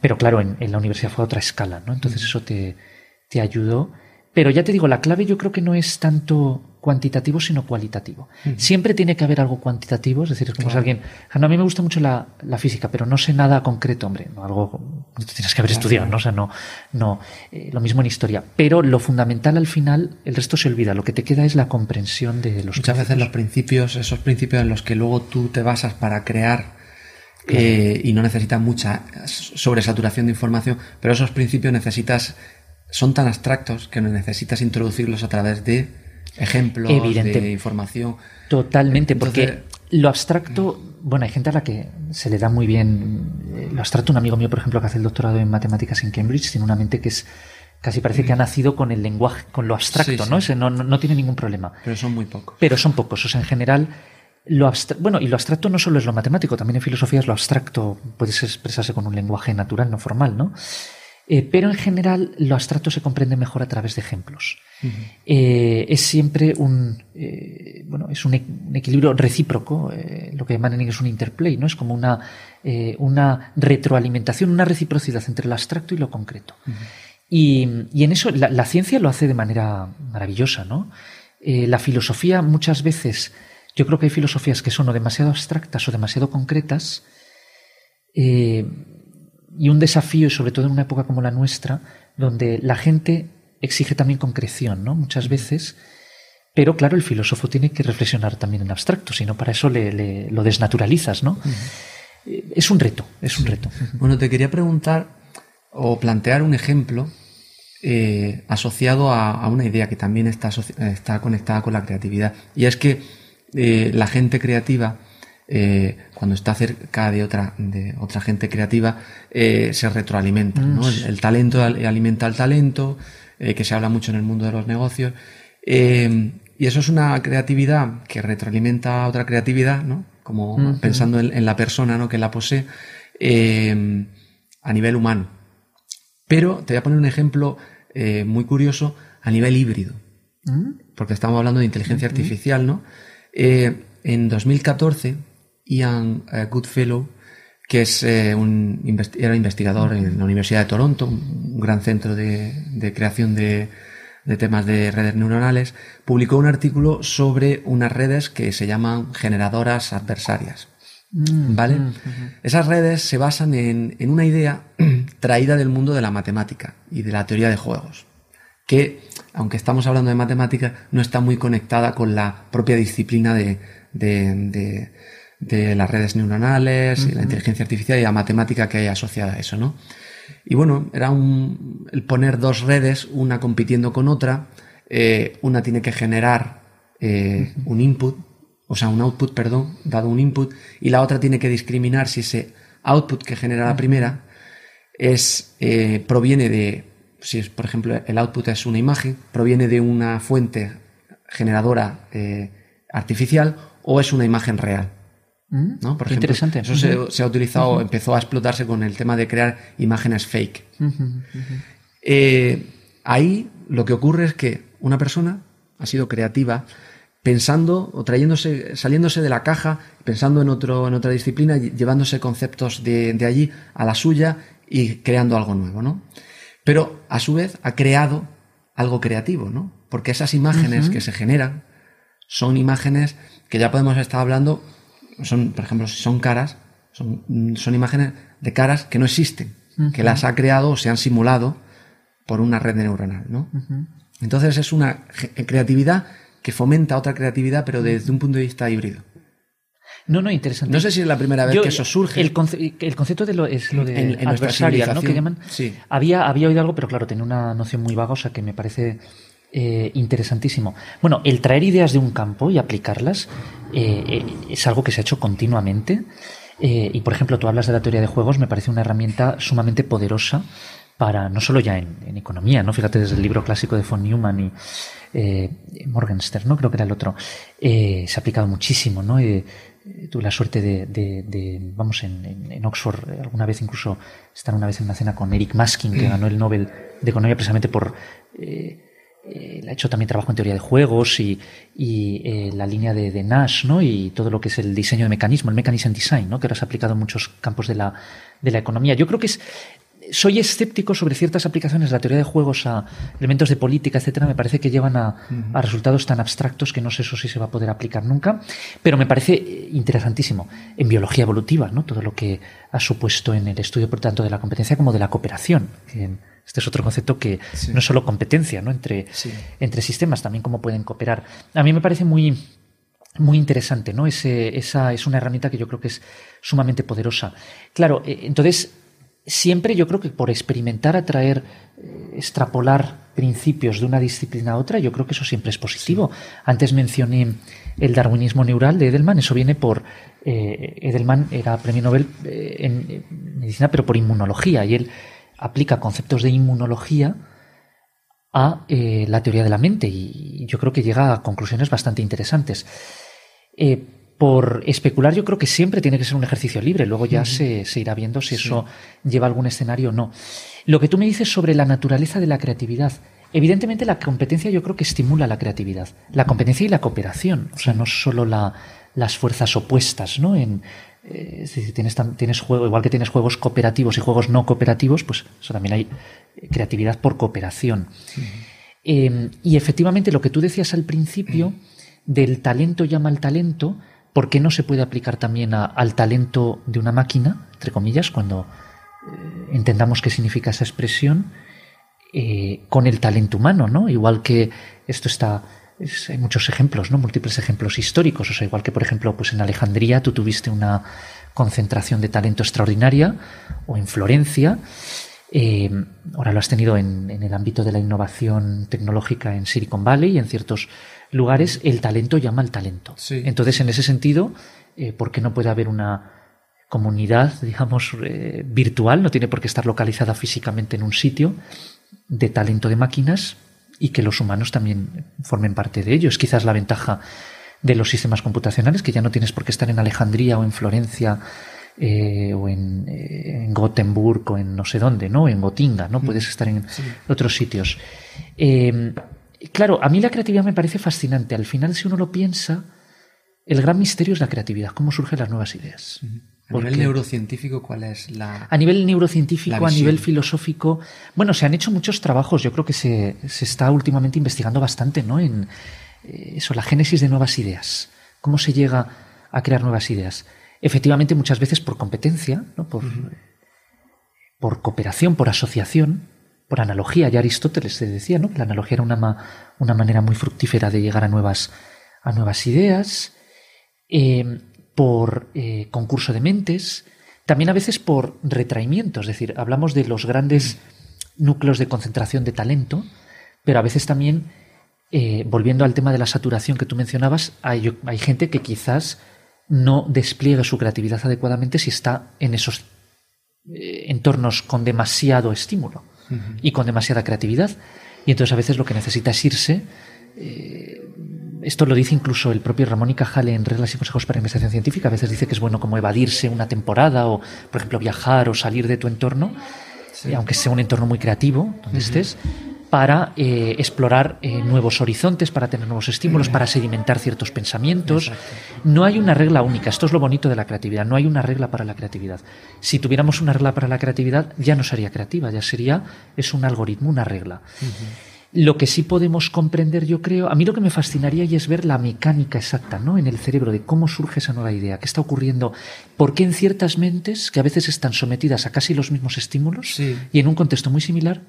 Pero claro, en, la universidad fue a otra escala, ¿no? Entonces eso te, te ayudó. Pero ya te digo, la clave yo creo que no es tanto cuantitativo, sino cualitativo. Siempre tiene que haber algo cuantitativo, es decir, es como si alguien, a mí me gusta mucho la, física, pero no sé nada concreto, hombre, no, algo tienes que haber estudiado, ¿no? O sea, no, no, eh, lo mismo en historia. Pero lo fundamental al final, el resto se olvida, lo que te queda es la comprensión de los Muchas veces los principios, esos principios en los que luego tú te basas para crear eh, y no necesitas mucha sobresaturación de información, pero esos principios necesitas, son tan abstractos que necesitas introducirlos a través de ejemplos de información. Totalmente, porque lo abstracto, bueno, hay gente a la que se le da muy bien. Eh, lo abstracto, un amigo mío, por ejemplo, que hace el doctorado en matemáticas en Cambridge, tiene una mente que es casi parece que ha nacido con el lenguaje, con lo abstracto, ¿no? Ese no, no, tiene ningún problema. Pero son muy pocos. Pero son pocos. O sea, en general, lo bueno, y lo abstracto no solo es lo matemático, también en filosofía es lo abstracto, puede expresarse con un lenguaje natural, no formal, ¿no? Eh, pero en general lo abstracto se comprende mejor a través de ejemplos. Eh, es siempre un, eh, bueno, es un, equilibrio recíproco, lo que llaman en inglés un interplay, ¿no? Es como una, una retroalimentación, una reciprocidad entre lo abstracto y lo concreto. y, en eso la, ciencia lo hace de manera maravillosa, ¿no? la filosofía muchas veces, yo creo que hay filosofías que son o demasiado abstractas o demasiado concretas, y un desafío, sobre todo en una época como la nuestra, donde la gente exige también concreción, ¿no? Muchas veces. Pero claro, el filósofo tiene que reflexionar también en abstracto, si no para eso le, lo desnaturalizas, ¿no? Es un reto, es un reto. Bueno, te quería preguntar o plantear un ejemplo eh, asociado a, una idea que también está, está conectada con la creatividad. Y es que eh, la gente creativa eh, cuando está cerca de otra, de otra gente creativa, eh, se retroalimenta. ¿no? Mm. El, talento alimenta al talento, eh, que se habla mucho en el mundo de los negocios. y eso es una creatividad que retroalimenta a otra creatividad, ¿no? como pensando en, la persona ¿no? que la posee, a nivel humano. Pero te voy a poner un ejemplo muy curioso a nivel híbrido, mm. porque estamos hablando de inteligencia artificial, ¿no? en 2014 Ian eh, Goodfellow, que es eh, un era investigador en la Universidad de Toronto, un gran centro de, creación de, temas de redes neuronales, publicó un artículo sobre unas redes que se llaman generadoras adversarias. Mm, ¿Vale? Mm, Esas redes se basan en, en, una idea traída del mundo de la matemática y de la teoría de juegos, que, aunque estamos hablando de matemática, no está muy conectada con la propia disciplina de, de de las redes neuronales, y la inteligencia artificial y la matemática que hay asociada a eso, ¿no? Y bueno, era un, el poner dos redes, una compitiendo con otra, eh, una tiene que generar eh, un input, o sea, un output, perdón, dado un input, y la otra tiene que discriminar si ese output que genera la primera es, eh, proviene de, si es, por ejemplo, el output es una imagen, proviene de una fuente generadora artificial o es una imagen real. Mm, ¿no? Por interesante. Eso se, ha utilizado, empezó a explotarse con el tema de crear imágenes fake. Eh, ahí lo que ocurre es que una persona ha sido creativa pensando o trayéndose, saliéndose de la caja, pensando en, otro, en otra disciplina, llevándose conceptos de, allí a la suya y creando algo nuevo, ¿no? Pero a su vez ha creado algo creativo, ¿no? Porque esas imágenes que se generan son imágenes que ya podemos estar hablando son, por ejemplo, si son caras, son, son imágenes de caras que no existen, que las ha creado o se han simulado por una red neuronal, ¿no? Entonces es una creatividad que fomenta otra creatividad, pero desde un punto de vista híbrido. No, no, interesante. No sé si es la primera vez que eso surge. El, concepto de lo, es lo de en, adversarial, ¿no? Que llaman. Sí. Había, había oído algo, pero claro, tenía una noción muy vaga, o sea que me parece eh, interesantísimo. Bueno, el traer ideas de un campo y aplicarlas eh, eh, es algo que se ha hecho continuamente. y por ejemplo, tú hablas de la teoría de juegos, me parece una herramienta sumamente poderosa para, no solo ya en, economía, ¿no? Fíjate desde el libro clásico de von Neumann y Morgenstern, ¿no? Creo que era el otro. se ha aplicado muchísimo, ¿no? tuve la suerte de, vamos, en, Oxford, alguna vez incluso estar una vez en una cena con Eric Maskin, que ganó el Nobel de Economía precisamente por eh, ha hecho también trabajo en teoría de juegos y, eh, la línea de, Nash, ¿no? Y todo lo que es el diseño de mecanismo, el mechanism design, ¿no? Que ahora se ha aplicado en muchos campos de la, de la economía. Yo creo que es, soy escéptico sobre ciertas aplicaciones de la teoría de juegos a elementos de política, etcétera. Me parece que llevan a, a, resultados tan abstractos que no sé eso si se va a poder aplicar nunca. Pero me parece interesantísimo en biología evolutiva, ¿no? Todo lo que ha supuesto en el estudio, por tanto, de la competencia como de la cooperación. Este es otro concepto que no es solo competencia ¿no? entre, entre sistemas, también cómo pueden cooperar. A mí me parece muy, muy interesante, ¿no? esa es una herramienta que yo creo que es sumamente poderosa. Claro, eh, entonces, siempre yo creo que por experimentar, atraer, eh, extrapolar principios de una disciplina a otra, yo creo que eso siempre es positivo. Antes mencioné el darwinismo neural de Edelman, eso viene por... Eh, Edelman era premio Nobel en medicina, pero por inmunología, y él aplica conceptos de inmunología a eh, la teoría de la mente y yo creo que llega a conclusiones bastante interesantes. Eh, por especular yo creo que siempre tiene que ser un ejercicio libre, luego ya se, irá viendo si eso lleva algún escenario o no. Lo que tú me dices sobre la naturaleza de la creatividad, evidentemente la competencia yo creo que estimula la creatividad, la competencia y la cooperación, o sea, no solo las fuerzas opuestas, ¿no? En, eh, si tienes, tienes juego, igual que tienes juegos cooperativos y juegos no cooperativos, pues eso también hay creatividad por cooperación. Em, y efectivamente lo que tú decías al principio, del talento llama al talento, ¿por qué no se puede aplicar también al talento de una máquina, entre comillas, cuando eh, entendamos qué significa esa expresión, eh, con el talento humano, ¿no? Igual que esto está hay muchos ejemplos, ¿no? Múltiples ejemplos históricos. O sea, igual que, por ejemplo, pues en Alejandría tú tuviste una concentración de talento extraordinaria, o en Florencia. Eh, ahora lo has tenido en, el ámbito de la innovación tecnológica en Silicon Valley y en ciertos lugares. El talento llama al talento. Entonces, en ese sentido, eh, ¿por qué no puede haber una comunidad, digamos, eh, virtual? No tiene por qué estar localizada físicamente en un sitio de talento de máquinas y que los humanos también formen parte de ello. Es quizás la ventaja de los sistemas computacionales, que ya no tienes por qué estar en Alejandría o en Florencia eh, o en, eh, en, o en no sé dónde, ¿no? En Gotinga, ¿no? Mm. Puedes estar en otros sitios. Eh, claro, a mí la creatividad me parece fascinante. Al final, si uno lo piensa, el gran misterio es la creatividad, cómo surgen las nuevas ideas. A nivel neurocientífico, ¿cuál es la. A nivel neurocientífico, a nivel filosófico. Bueno, se han hecho muchos trabajos. Yo creo que se, está últimamente investigando bastante, ¿no? En eh, eso, la génesis de nuevas ideas. ¿Cómo se llega a crear nuevas ideas? Efectivamente, muchas veces por competencia, ¿no? por, por cooperación, por asociación, por analogía. Ya Aristóteles se decía, ¿no? Que la analogía era una, una manera muy fructífera de llegar a nuevas, a nuevas ideas. Eh, por eh, concurso de mentes, también a veces por retraimiento, es decir, hablamos de los grandes núcleos de concentración de talento, pero a veces también, eh, volviendo al tema de la saturación que tú mencionabas, hay, gente que quizás no despliegue su creatividad adecuadamente si está en esos eh, entornos con demasiado estímulo y con demasiada creatividad. Y entonces a veces lo que necesita es irse esto lo dice incluso el propio Ramón y Cajal en Reglas y Consejos para Investigación Científica. A veces dice que es bueno como evadirse una temporada o, por ejemplo, viajar o salir de tu entorno, eh, aunque sea un entorno muy creativo, donde estés, para eh, explorar eh, nuevos horizontes, para tener nuevos estímulos, para sedimentar ciertos pensamientos. No hay una regla única. Esto es lo bonito de la creatividad. No hay una regla para la creatividad. Si tuviéramos una regla para la creatividad, ya no sería creativa, ya sería es un algoritmo, una regla. Lo que sí podemos comprender, yo creo, a mí lo que me fascinaría y es ver la mecánica exacta, ¿no? En el cerebro de cómo surge esa nueva idea, qué está ocurriendo, por qué en ciertas mentes que a veces están sometidas a casi los mismos estímulos y en un contexto muy similar,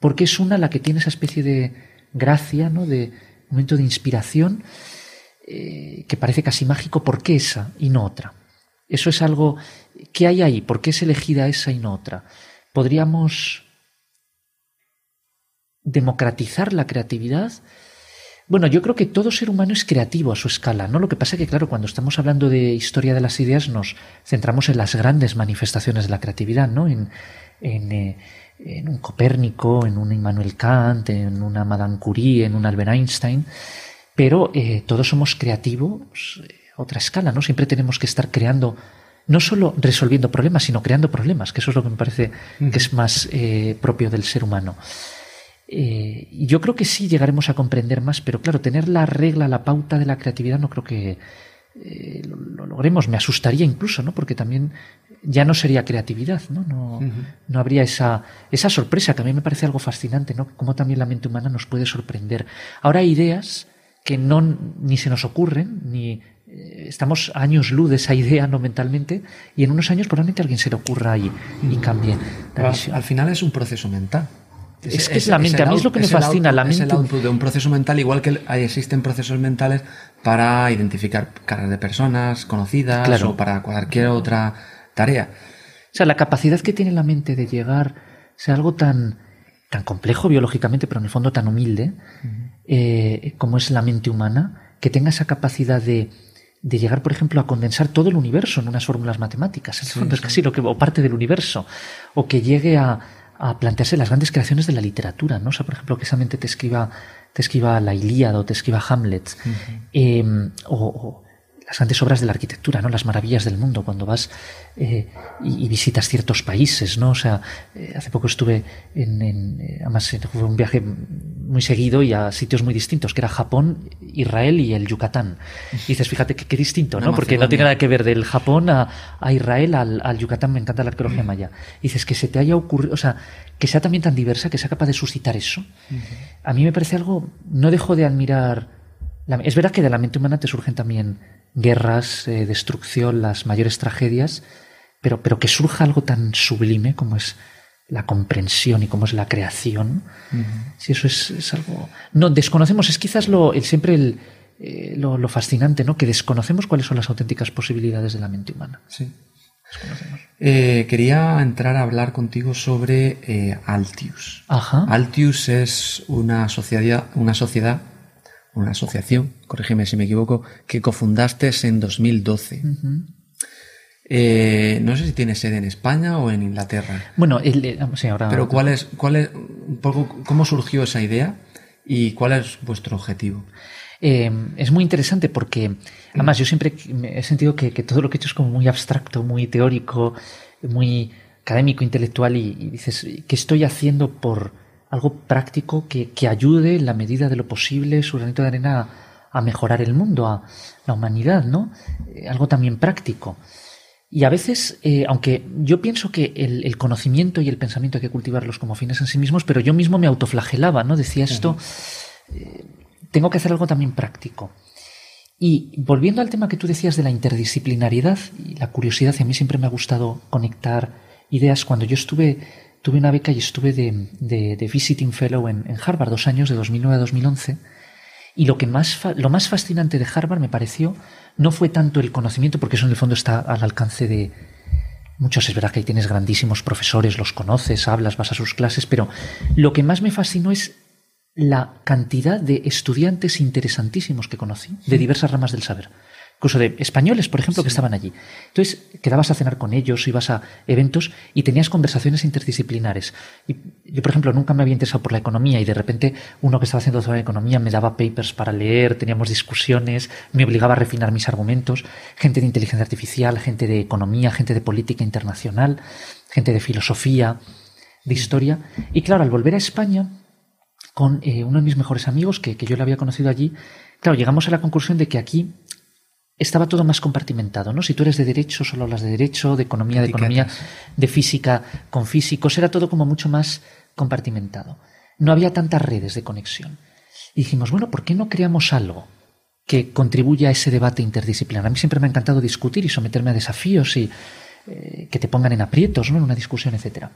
por qué es una la que tiene esa especie de gracia, ¿no? De momento de inspiración eh, que parece casi mágico, ¿por qué esa y no otra? Eso es algo ¿qué hay ahí? ¿Por qué es elegida esa y no otra? Podríamos democratizar la creatividad. Bueno, yo creo que todo ser humano es creativo a su escala, ¿no? Lo que pasa es que, claro, cuando estamos hablando de historia de las ideas nos centramos en las grandes manifestaciones de la creatividad, ¿no? En, en, eh, un Copérnico, en un Immanuel Kant, en una Madame Curie, en un Albert Einstein, pero eh, todos somos creativos a otra escala, ¿no? Siempre tenemos que estar creando no solo resolviendo problemas, sino creando problemas, que eso es lo que me parece que es más eh, propio del ser humano. Eh, yo creo que sí llegaremos a comprender más, pero claro, tener la regla, la pauta de la creatividad no creo que eh, lo, logremos. Me asustaría incluso, ¿no? Porque también ya no sería creatividad, ¿no? No, no habría esa, esa sorpresa que a mí me parece algo fascinante, ¿no? Cómo también la mente humana nos puede sorprender. Ahora hay ideas que no ni se nos ocurren, ni eh, estamos años luz de esa idea no mentalmente, y en unos años probablemente a alguien se le ocurra y, y cambie Al final es un proceso mental. Es, que es, la mente, a mí es lo que me fascina. la mente. Es el output de un proceso mental, igual que existen procesos mentales para identificar caras de personas conocidas o para cualquier otra tarea. O sea, la capacidad que tiene la mente de llegar a algo tan, tan complejo biológicamente, pero en el fondo tan humilde, eh, como es la mente humana, que tenga esa capacidad de, de llegar, por ejemplo, a condensar todo el universo en unas fórmulas matemáticas. En el fondo es casi lo que, o parte del universo. O que llegue a, a plantearse las grandes creaciones de la literatura, ¿no? O sea, por ejemplo, que esa mente te escriba, te escriba la Ilíada o te escriba Hamlet, em, o, las grandes obras de la arquitectura, ¿no? Las maravillas del mundo, cuando vas eh, y, visitas ciertos países, ¿no? O sea, eh, hace poco estuve en, en eh, además fue un viaje muy seguido y a sitios muy distintos, que era Japón, Israel y el Yucatán. Y dices, fíjate qué distinto, ¿no? Porque no tiene nada que ver del Japón a, a Israel al, al, Yucatán, me encanta la arqueología maya. Y dices que se te haya ocurrido, o sea, que sea también tan diversa, que sea capaz de suscitar eso. A mí me parece algo, no dejo de admirar es verdad que de la mente humana te surgen también guerras, eh, destrucción, las mayores tragedias, pero, pero que surja algo tan sublime como es la comprensión y como es la creación, si eso es, algo... No, desconocemos, es quizás lo, siempre el, eh, lo, fascinante, ¿no? Que desconocemos cuáles son las auténticas posibilidades de la mente humana. Sí. Eh, quería entrar a hablar contigo sobre Altius. Ajá. Altius es una sociedad, una sociedad una asociación, corrígeme si me equivoco, que cofundaste en 2012. Eh, no sé si tiene sede en España o en Inglaterra. Bueno, el, sí, ahora. Pero ¿cuál es, cuál es, un poco, cómo surgió esa idea y cuál es vuestro objetivo? Eh, es muy interesante porque, además, yo siempre he sentido que, todo lo que he hecho es como muy abstracto, muy teórico, muy académico, intelectual, y, y dices, ¿qué estoy haciendo por, algo práctico que, ayude en la medida de lo posible su granito de arena a, mejorar el mundo, a la humanidad, ¿no? Eh, algo también práctico. Y a veces, eh, aunque yo pienso que el, conocimiento y el pensamiento hay que cultivarlos como fines en sí mismos, pero yo mismo me autoflagelaba, ¿no? Decía esto, eh, tengo que hacer algo también práctico. Y volviendo al tema que tú decías de la interdisciplinariedad y la curiosidad, y a mí siempre me ha gustado conectar ideas. Cuando yo estuve tuve una beca y estuve de, visiting fellow en, Harvard dos años, de 2009 a 2011. Y lo, que más, lo más fascinante de Harvard me pareció no fue tanto el conocimiento, porque eso en el fondo está al alcance de muchos. Es verdad que ahí tienes grandísimos profesores, los conoces, hablas, vas a sus clases, pero lo que más me fascinó es la cantidad de estudiantes interesantísimos que conocí, de diversas ramas del saber incluso de españoles, por ejemplo, que estaban allí. Entonces, quedabas a cenar con ellos, ibas a eventos y tenías conversaciones interdisciplinares. Y yo, por ejemplo, nunca me había interesado por la economía y de repente uno que estaba haciendo sobre economía me daba papers para leer, teníamos discusiones, me obligaba a refinar mis argumentos. Gente de inteligencia artificial, gente de economía, gente de política internacional, gente de filosofía, de historia. Y claro, al volver a España, con eh, uno de mis mejores amigos, que, que yo le había conocido allí, claro, llegamos a la conclusión de que aquí estaba todo más compartimentado, ¿no? Si tú eres de derecho, solo hablas de derecho, de economía, de economía, de física con físicos, era todo como mucho más compartimentado. No había tantas redes de conexión. Y dijimos, bueno, ¿por qué no creamos algo que contribuya a ese debate interdisciplinar? A mí siempre me ha encantado discutir y someterme a desafíos y eh, que te pongan en aprietos, ¿no? En una discusión, etcétera.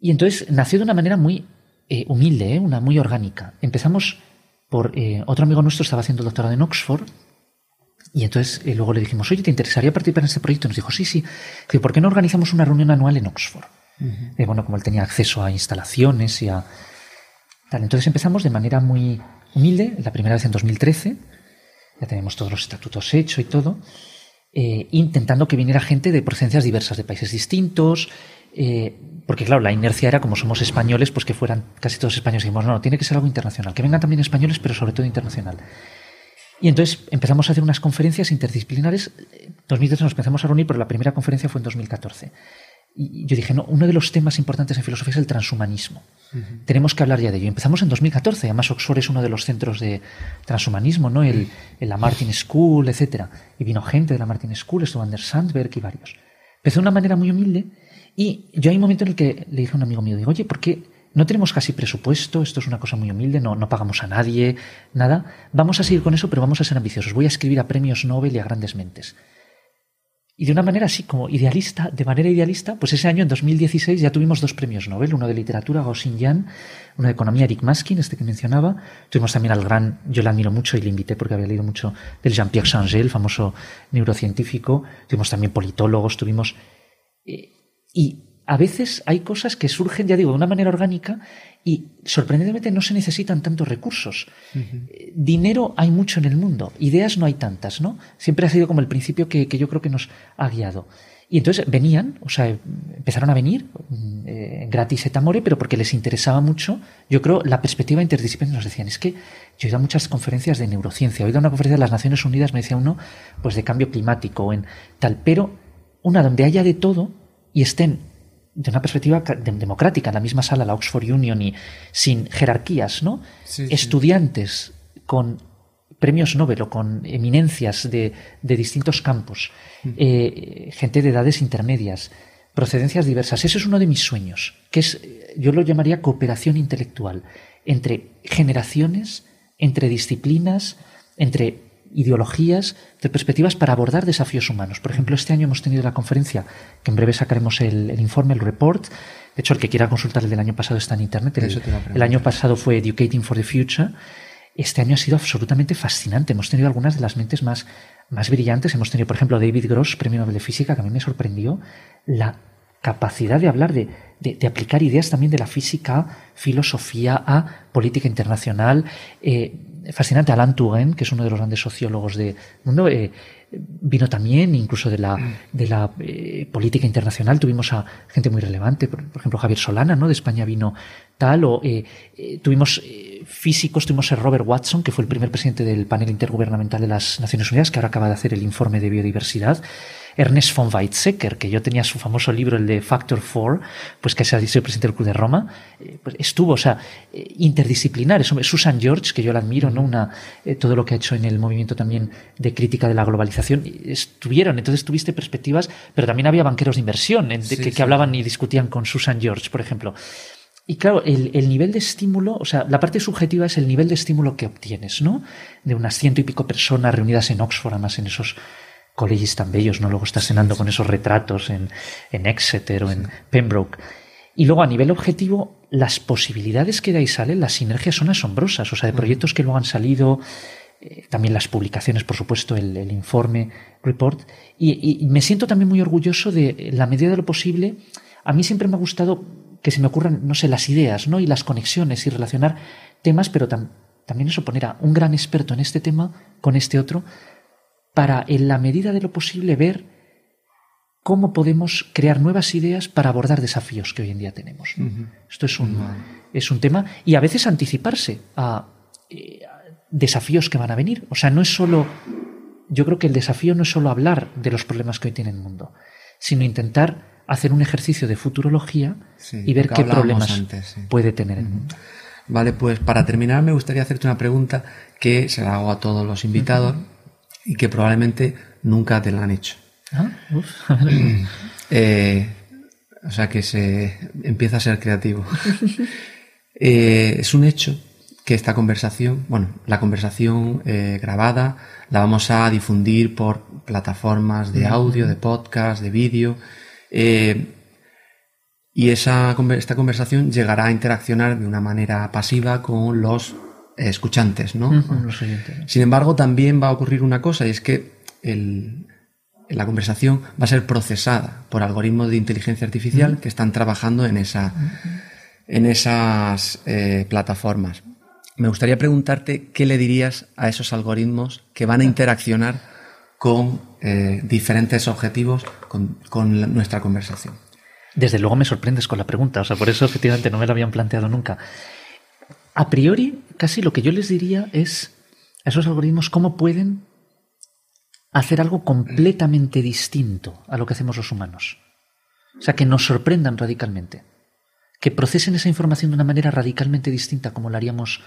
Y entonces nació de una manera muy eh, humilde, ¿eh? una muy orgánica. Empezamos por otro amigo nuestro estaba haciendo el doctorado en Oxford y entonces eh, luego le dijimos, oye, ¿te interesaría participar en este proyecto? Y nos dijo, sí, sí. ¿por qué no organizamos una reunión anual en Oxford? Eh, bueno, como él tenía acceso a instalaciones y a... Tal. Entonces empezamos de manera muy humilde, la primera vez en 2013, ya tenemos todos los estatutos hechos y todo, eh, intentando que viniera gente de procedencias diversas, de países distintos, porque claro, la inercia era como somos españoles, pues que fueran casi todos españoles. Y dijimos, no, no, tiene que ser algo internacional, que vengan también españoles, pero sobre todo internacional. Y entonces empezamos a hacer unas conferencias interdisciplinares. En 2013 nos empezamos a reunir, pero la primera conferencia fue en 2014. Y yo dije, no, uno de los temas importantes en filosofía es el transhumanismo. Tenemos que hablar ya de ello. Empezamos en 2014. Además, Oxford es uno de los centros de transhumanismo, ¿no? El, la Martin School, etc. Y vino gente de la Martin School, estuvo Anders Sandberg y varios. Empezó de una manera muy humilde. Y yo hay un momento en el que le dije a un amigo mío, digo, oye, ¿por qué no tenemos casi presupuesto, esto es una cosa muy humilde, no, pagamos a nadie, nada. Vamos a seguir con eso, pero vamos a ser ambiciosos. Voy a escribir a premios Nobel y a grandes mentes. Y de una manera así como idealista, de manera idealista, pues ese año, en 2016, ya tuvimos dos premios Nobel, uno de literatura, Gao Yan, uno de economía, Eric Maskin, este que mencionaba. Tuvimos también al gran, yo le admiro mucho y le invité porque había leído mucho del Jean-Pierre Changé, el famoso neurocientífico. Tuvimos también politólogos, tuvimos... Eh, y a veces hay cosas que surgen, ya digo, de una manera orgánica y sorprendentemente no se necesitan tantos recursos. Eh, dinero hay mucho en el mundo, ideas no hay tantas, ¿no? Siempre ha sido como el principio que, yo creo que nos ha guiado. Y entonces venían, o sea, empezaron a venir eh, gratis et amore, pero porque les interesaba mucho, yo creo, la perspectiva interdisciplinaria. Nos decían, es que yo he ido a muchas conferencias de neurociencia, he ido a una conferencia de las Naciones Unidas, me decía uno, pues de cambio climático o en tal, pero una donde haya de todo y estén de una perspectiva democrática, en la misma sala, la Oxford Union, y sin jerarquías, ¿no? Estudiantes con premios Nobel o con eminencias de, distintos campos, eh, gente de edades intermedias, procedencias diversas. Ese es uno de mis sueños, que es, yo lo llamaría cooperación intelectual entre generaciones, entre disciplinas, entre ideologías, de perspectivas para abordar desafíos humanos. Por ejemplo, este año hemos tenido la conferencia, que en breve sacaremos el, informe, el report. De hecho, el que quiera consultar el del año pasado está en Internet. el año pasado fue Educating for the Future este año ha sido absolutamente fascinante. Hemos tenido algunas de las mentes más, más brillantes. Hemos tenido, por ejemplo, David Gross, premio Nobel de Física, que a mí me sorprendió la capacidad de hablar, de, de, aplicar ideas también de la física, filosofía a política internacional. Eh, fascinante, Alain Touraine, que es uno de los grandes sociólogos del mundo, eh, vino también incluso de la, de la eh, política internacional. Tuvimos a gente muy relevante, por, ejemplo Javier Solana, ¿no? De España vino tal, o eh, tuvimos físicos, tuvimos a Robert Watson, que fue el primer presidente del panel intergubernamental de las Naciones Unidas, que ahora acaba de hacer el informe de biodiversidad. Ernest von Weizsäcker, que yo tenía su famoso libro, el de Factor 4, pues que es el presidente del Club de Roma, eh, pues estuvo, o sea, eh, interdisciplinar. Susan George, que yo la admiro, ¿no? Una, eh, todo lo que ha hecho en el movimiento también de crítica de la globalización, estuvieron. Entonces tuviste perspectivas, pero también había banqueros de inversión que, hablaban y discutían con Susan George, por ejemplo. Y claro, el, el, nivel de estímulo, o sea, la parte subjetiva es el nivel de estímulo que obtienes, ¿no? De unas ciento y pico personas reunidas en Oxford, además en esos colegios tan bellos, ¿no? Luego estás cenando con esos retratos en, en Exeter o en Pembroke. Y luego a nivel objetivo, las posibilidades que de ahí salen, las sinergias son asombrosas, o sea, de proyectos que luego han salido, eh, también las publicaciones, por supuesto, el, informe, report, y, me siento también muy orgulloso de, la medida de lo posible, a mí siempre me ha gustado que se me ocurran, no sé, las ideas, ¿no? Y las conexiones y relacionar temas, pero también eso poner a un gran experto en este tema con este otro, para, en la medida de lo posible, ver cómo podemos crear nuevas ideas para abordar desafíos que hoy en día tenemos. Esto es un, es un tema y a veces anticiparse a, eh, desafíos que van a venir. O sea, no es solo, yo creo que el desafío no es solo hablar de los problemas que hoy tiene el mundo, sino intentar hacer un ejercicio de futurología y ver qué problemas puede tener el mundo. Vale, pues para terminar me gustaría hacerte una pregunta que se la hago a todos los invitados y que probablemente nunca te la han hecho. Ah, eh, o sea que se empieza a ser creativo. Eh, es un hecho que esta conversación, bueno, la conversación eh, grabada la vamos a difundir por plataformas de audio, de podcast, de vídeo. y esa, esta conversación llegará a interaccionar de una manera pasiva con los escuchantes, ¿no? Sin embargo, también va a ocurrir una cosa, y es que la conversación va a ser procesada por algoritmos de inteligencia artificial que están trabajando en, esa, en esas eh, plataformas. Me gustaría preguntarte qué le dirías a esos algoritmos que van a interaccionar con eh, diferentes objetivos con, con nuestra conversación. Desde luego me sorprendes con la pregunta, o sea, por eso efectivamente no me lo habían planteado nunca a priori, casi lo que yo les diría es a esos algoritmos cómo pueden hacer algo completamente distinto a lo que hacemos los humanos. O sea, que nos sorprendan radicalmente, que procesen esa información de una manera radicalmente distinta como lo haríamos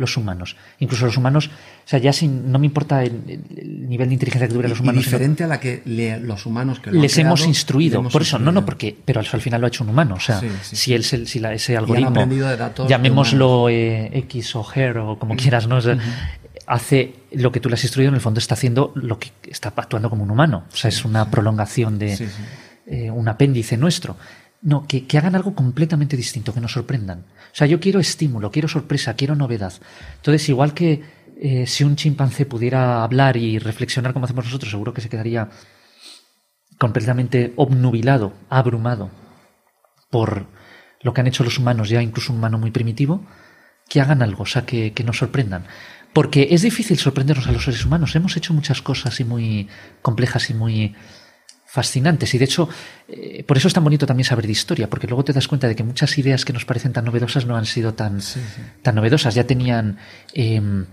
los humanos. Incluso los humanos, o sea, ya sin, no me importa el, nivel de inteligencia que tuvieran los humanos. diferente a la que los humanos que les hemos instruido. por eso, no, no, porque, pero al final lo ha hecho un humano. O sea, si él, si ese algoritmo, llamémoslo eh, X o Her o como quieras, ¿no? hace lo que tú le has instruido, en el fondo está haciendo lo que está actuando como un humano. O sea, es una prolongación de eh, un apéndice nuestro. No, que, hagan algo completamente distinto, que nos sorprendan. O sea, yo quiero estímulo, quiero sorpresa, quiero novedad. Entonces, igual que eh, si un chimpancé pudiera hablar y reflexionar como hacemos nosotros, seguro que se quedaría completamente obnubilado, abrumado por lo que han hecho los humanos, ya incluso un humano muy primitivo, que hagan algo, o sea, que, que nos sorprendan. Porque es difícil sorprendernos a los seres humanos. Hemos hecho muchas cosas y muy complejas y muy fascinantes. Y de hecho, eh, por eso es tan bonito también saber de historia, porque luego te das cuenta de que muchas ideas que nos parecen tan novedosas no han sido tan, tan novedosas, ya tenían em,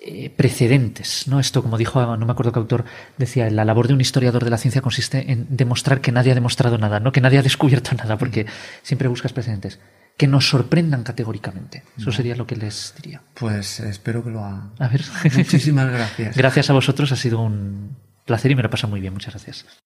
eh, precedentes. ¿no? Esto, como dijo, no me acuerdo qué autor decía, la labor de un historiador de la ciencia consiste en demostrar que nadie ha demostrado nada, no que nadie ha descubierto nada, porque siempre buscas precedentes. Que nos sorprendan categóricamente. Eso sería lo que les diría. Pues espero que lo haga. A ver. Muchísimas gracias. Gracias a vosotros, ha sido un placer y me lo pasa muy bien. Muchas gracias.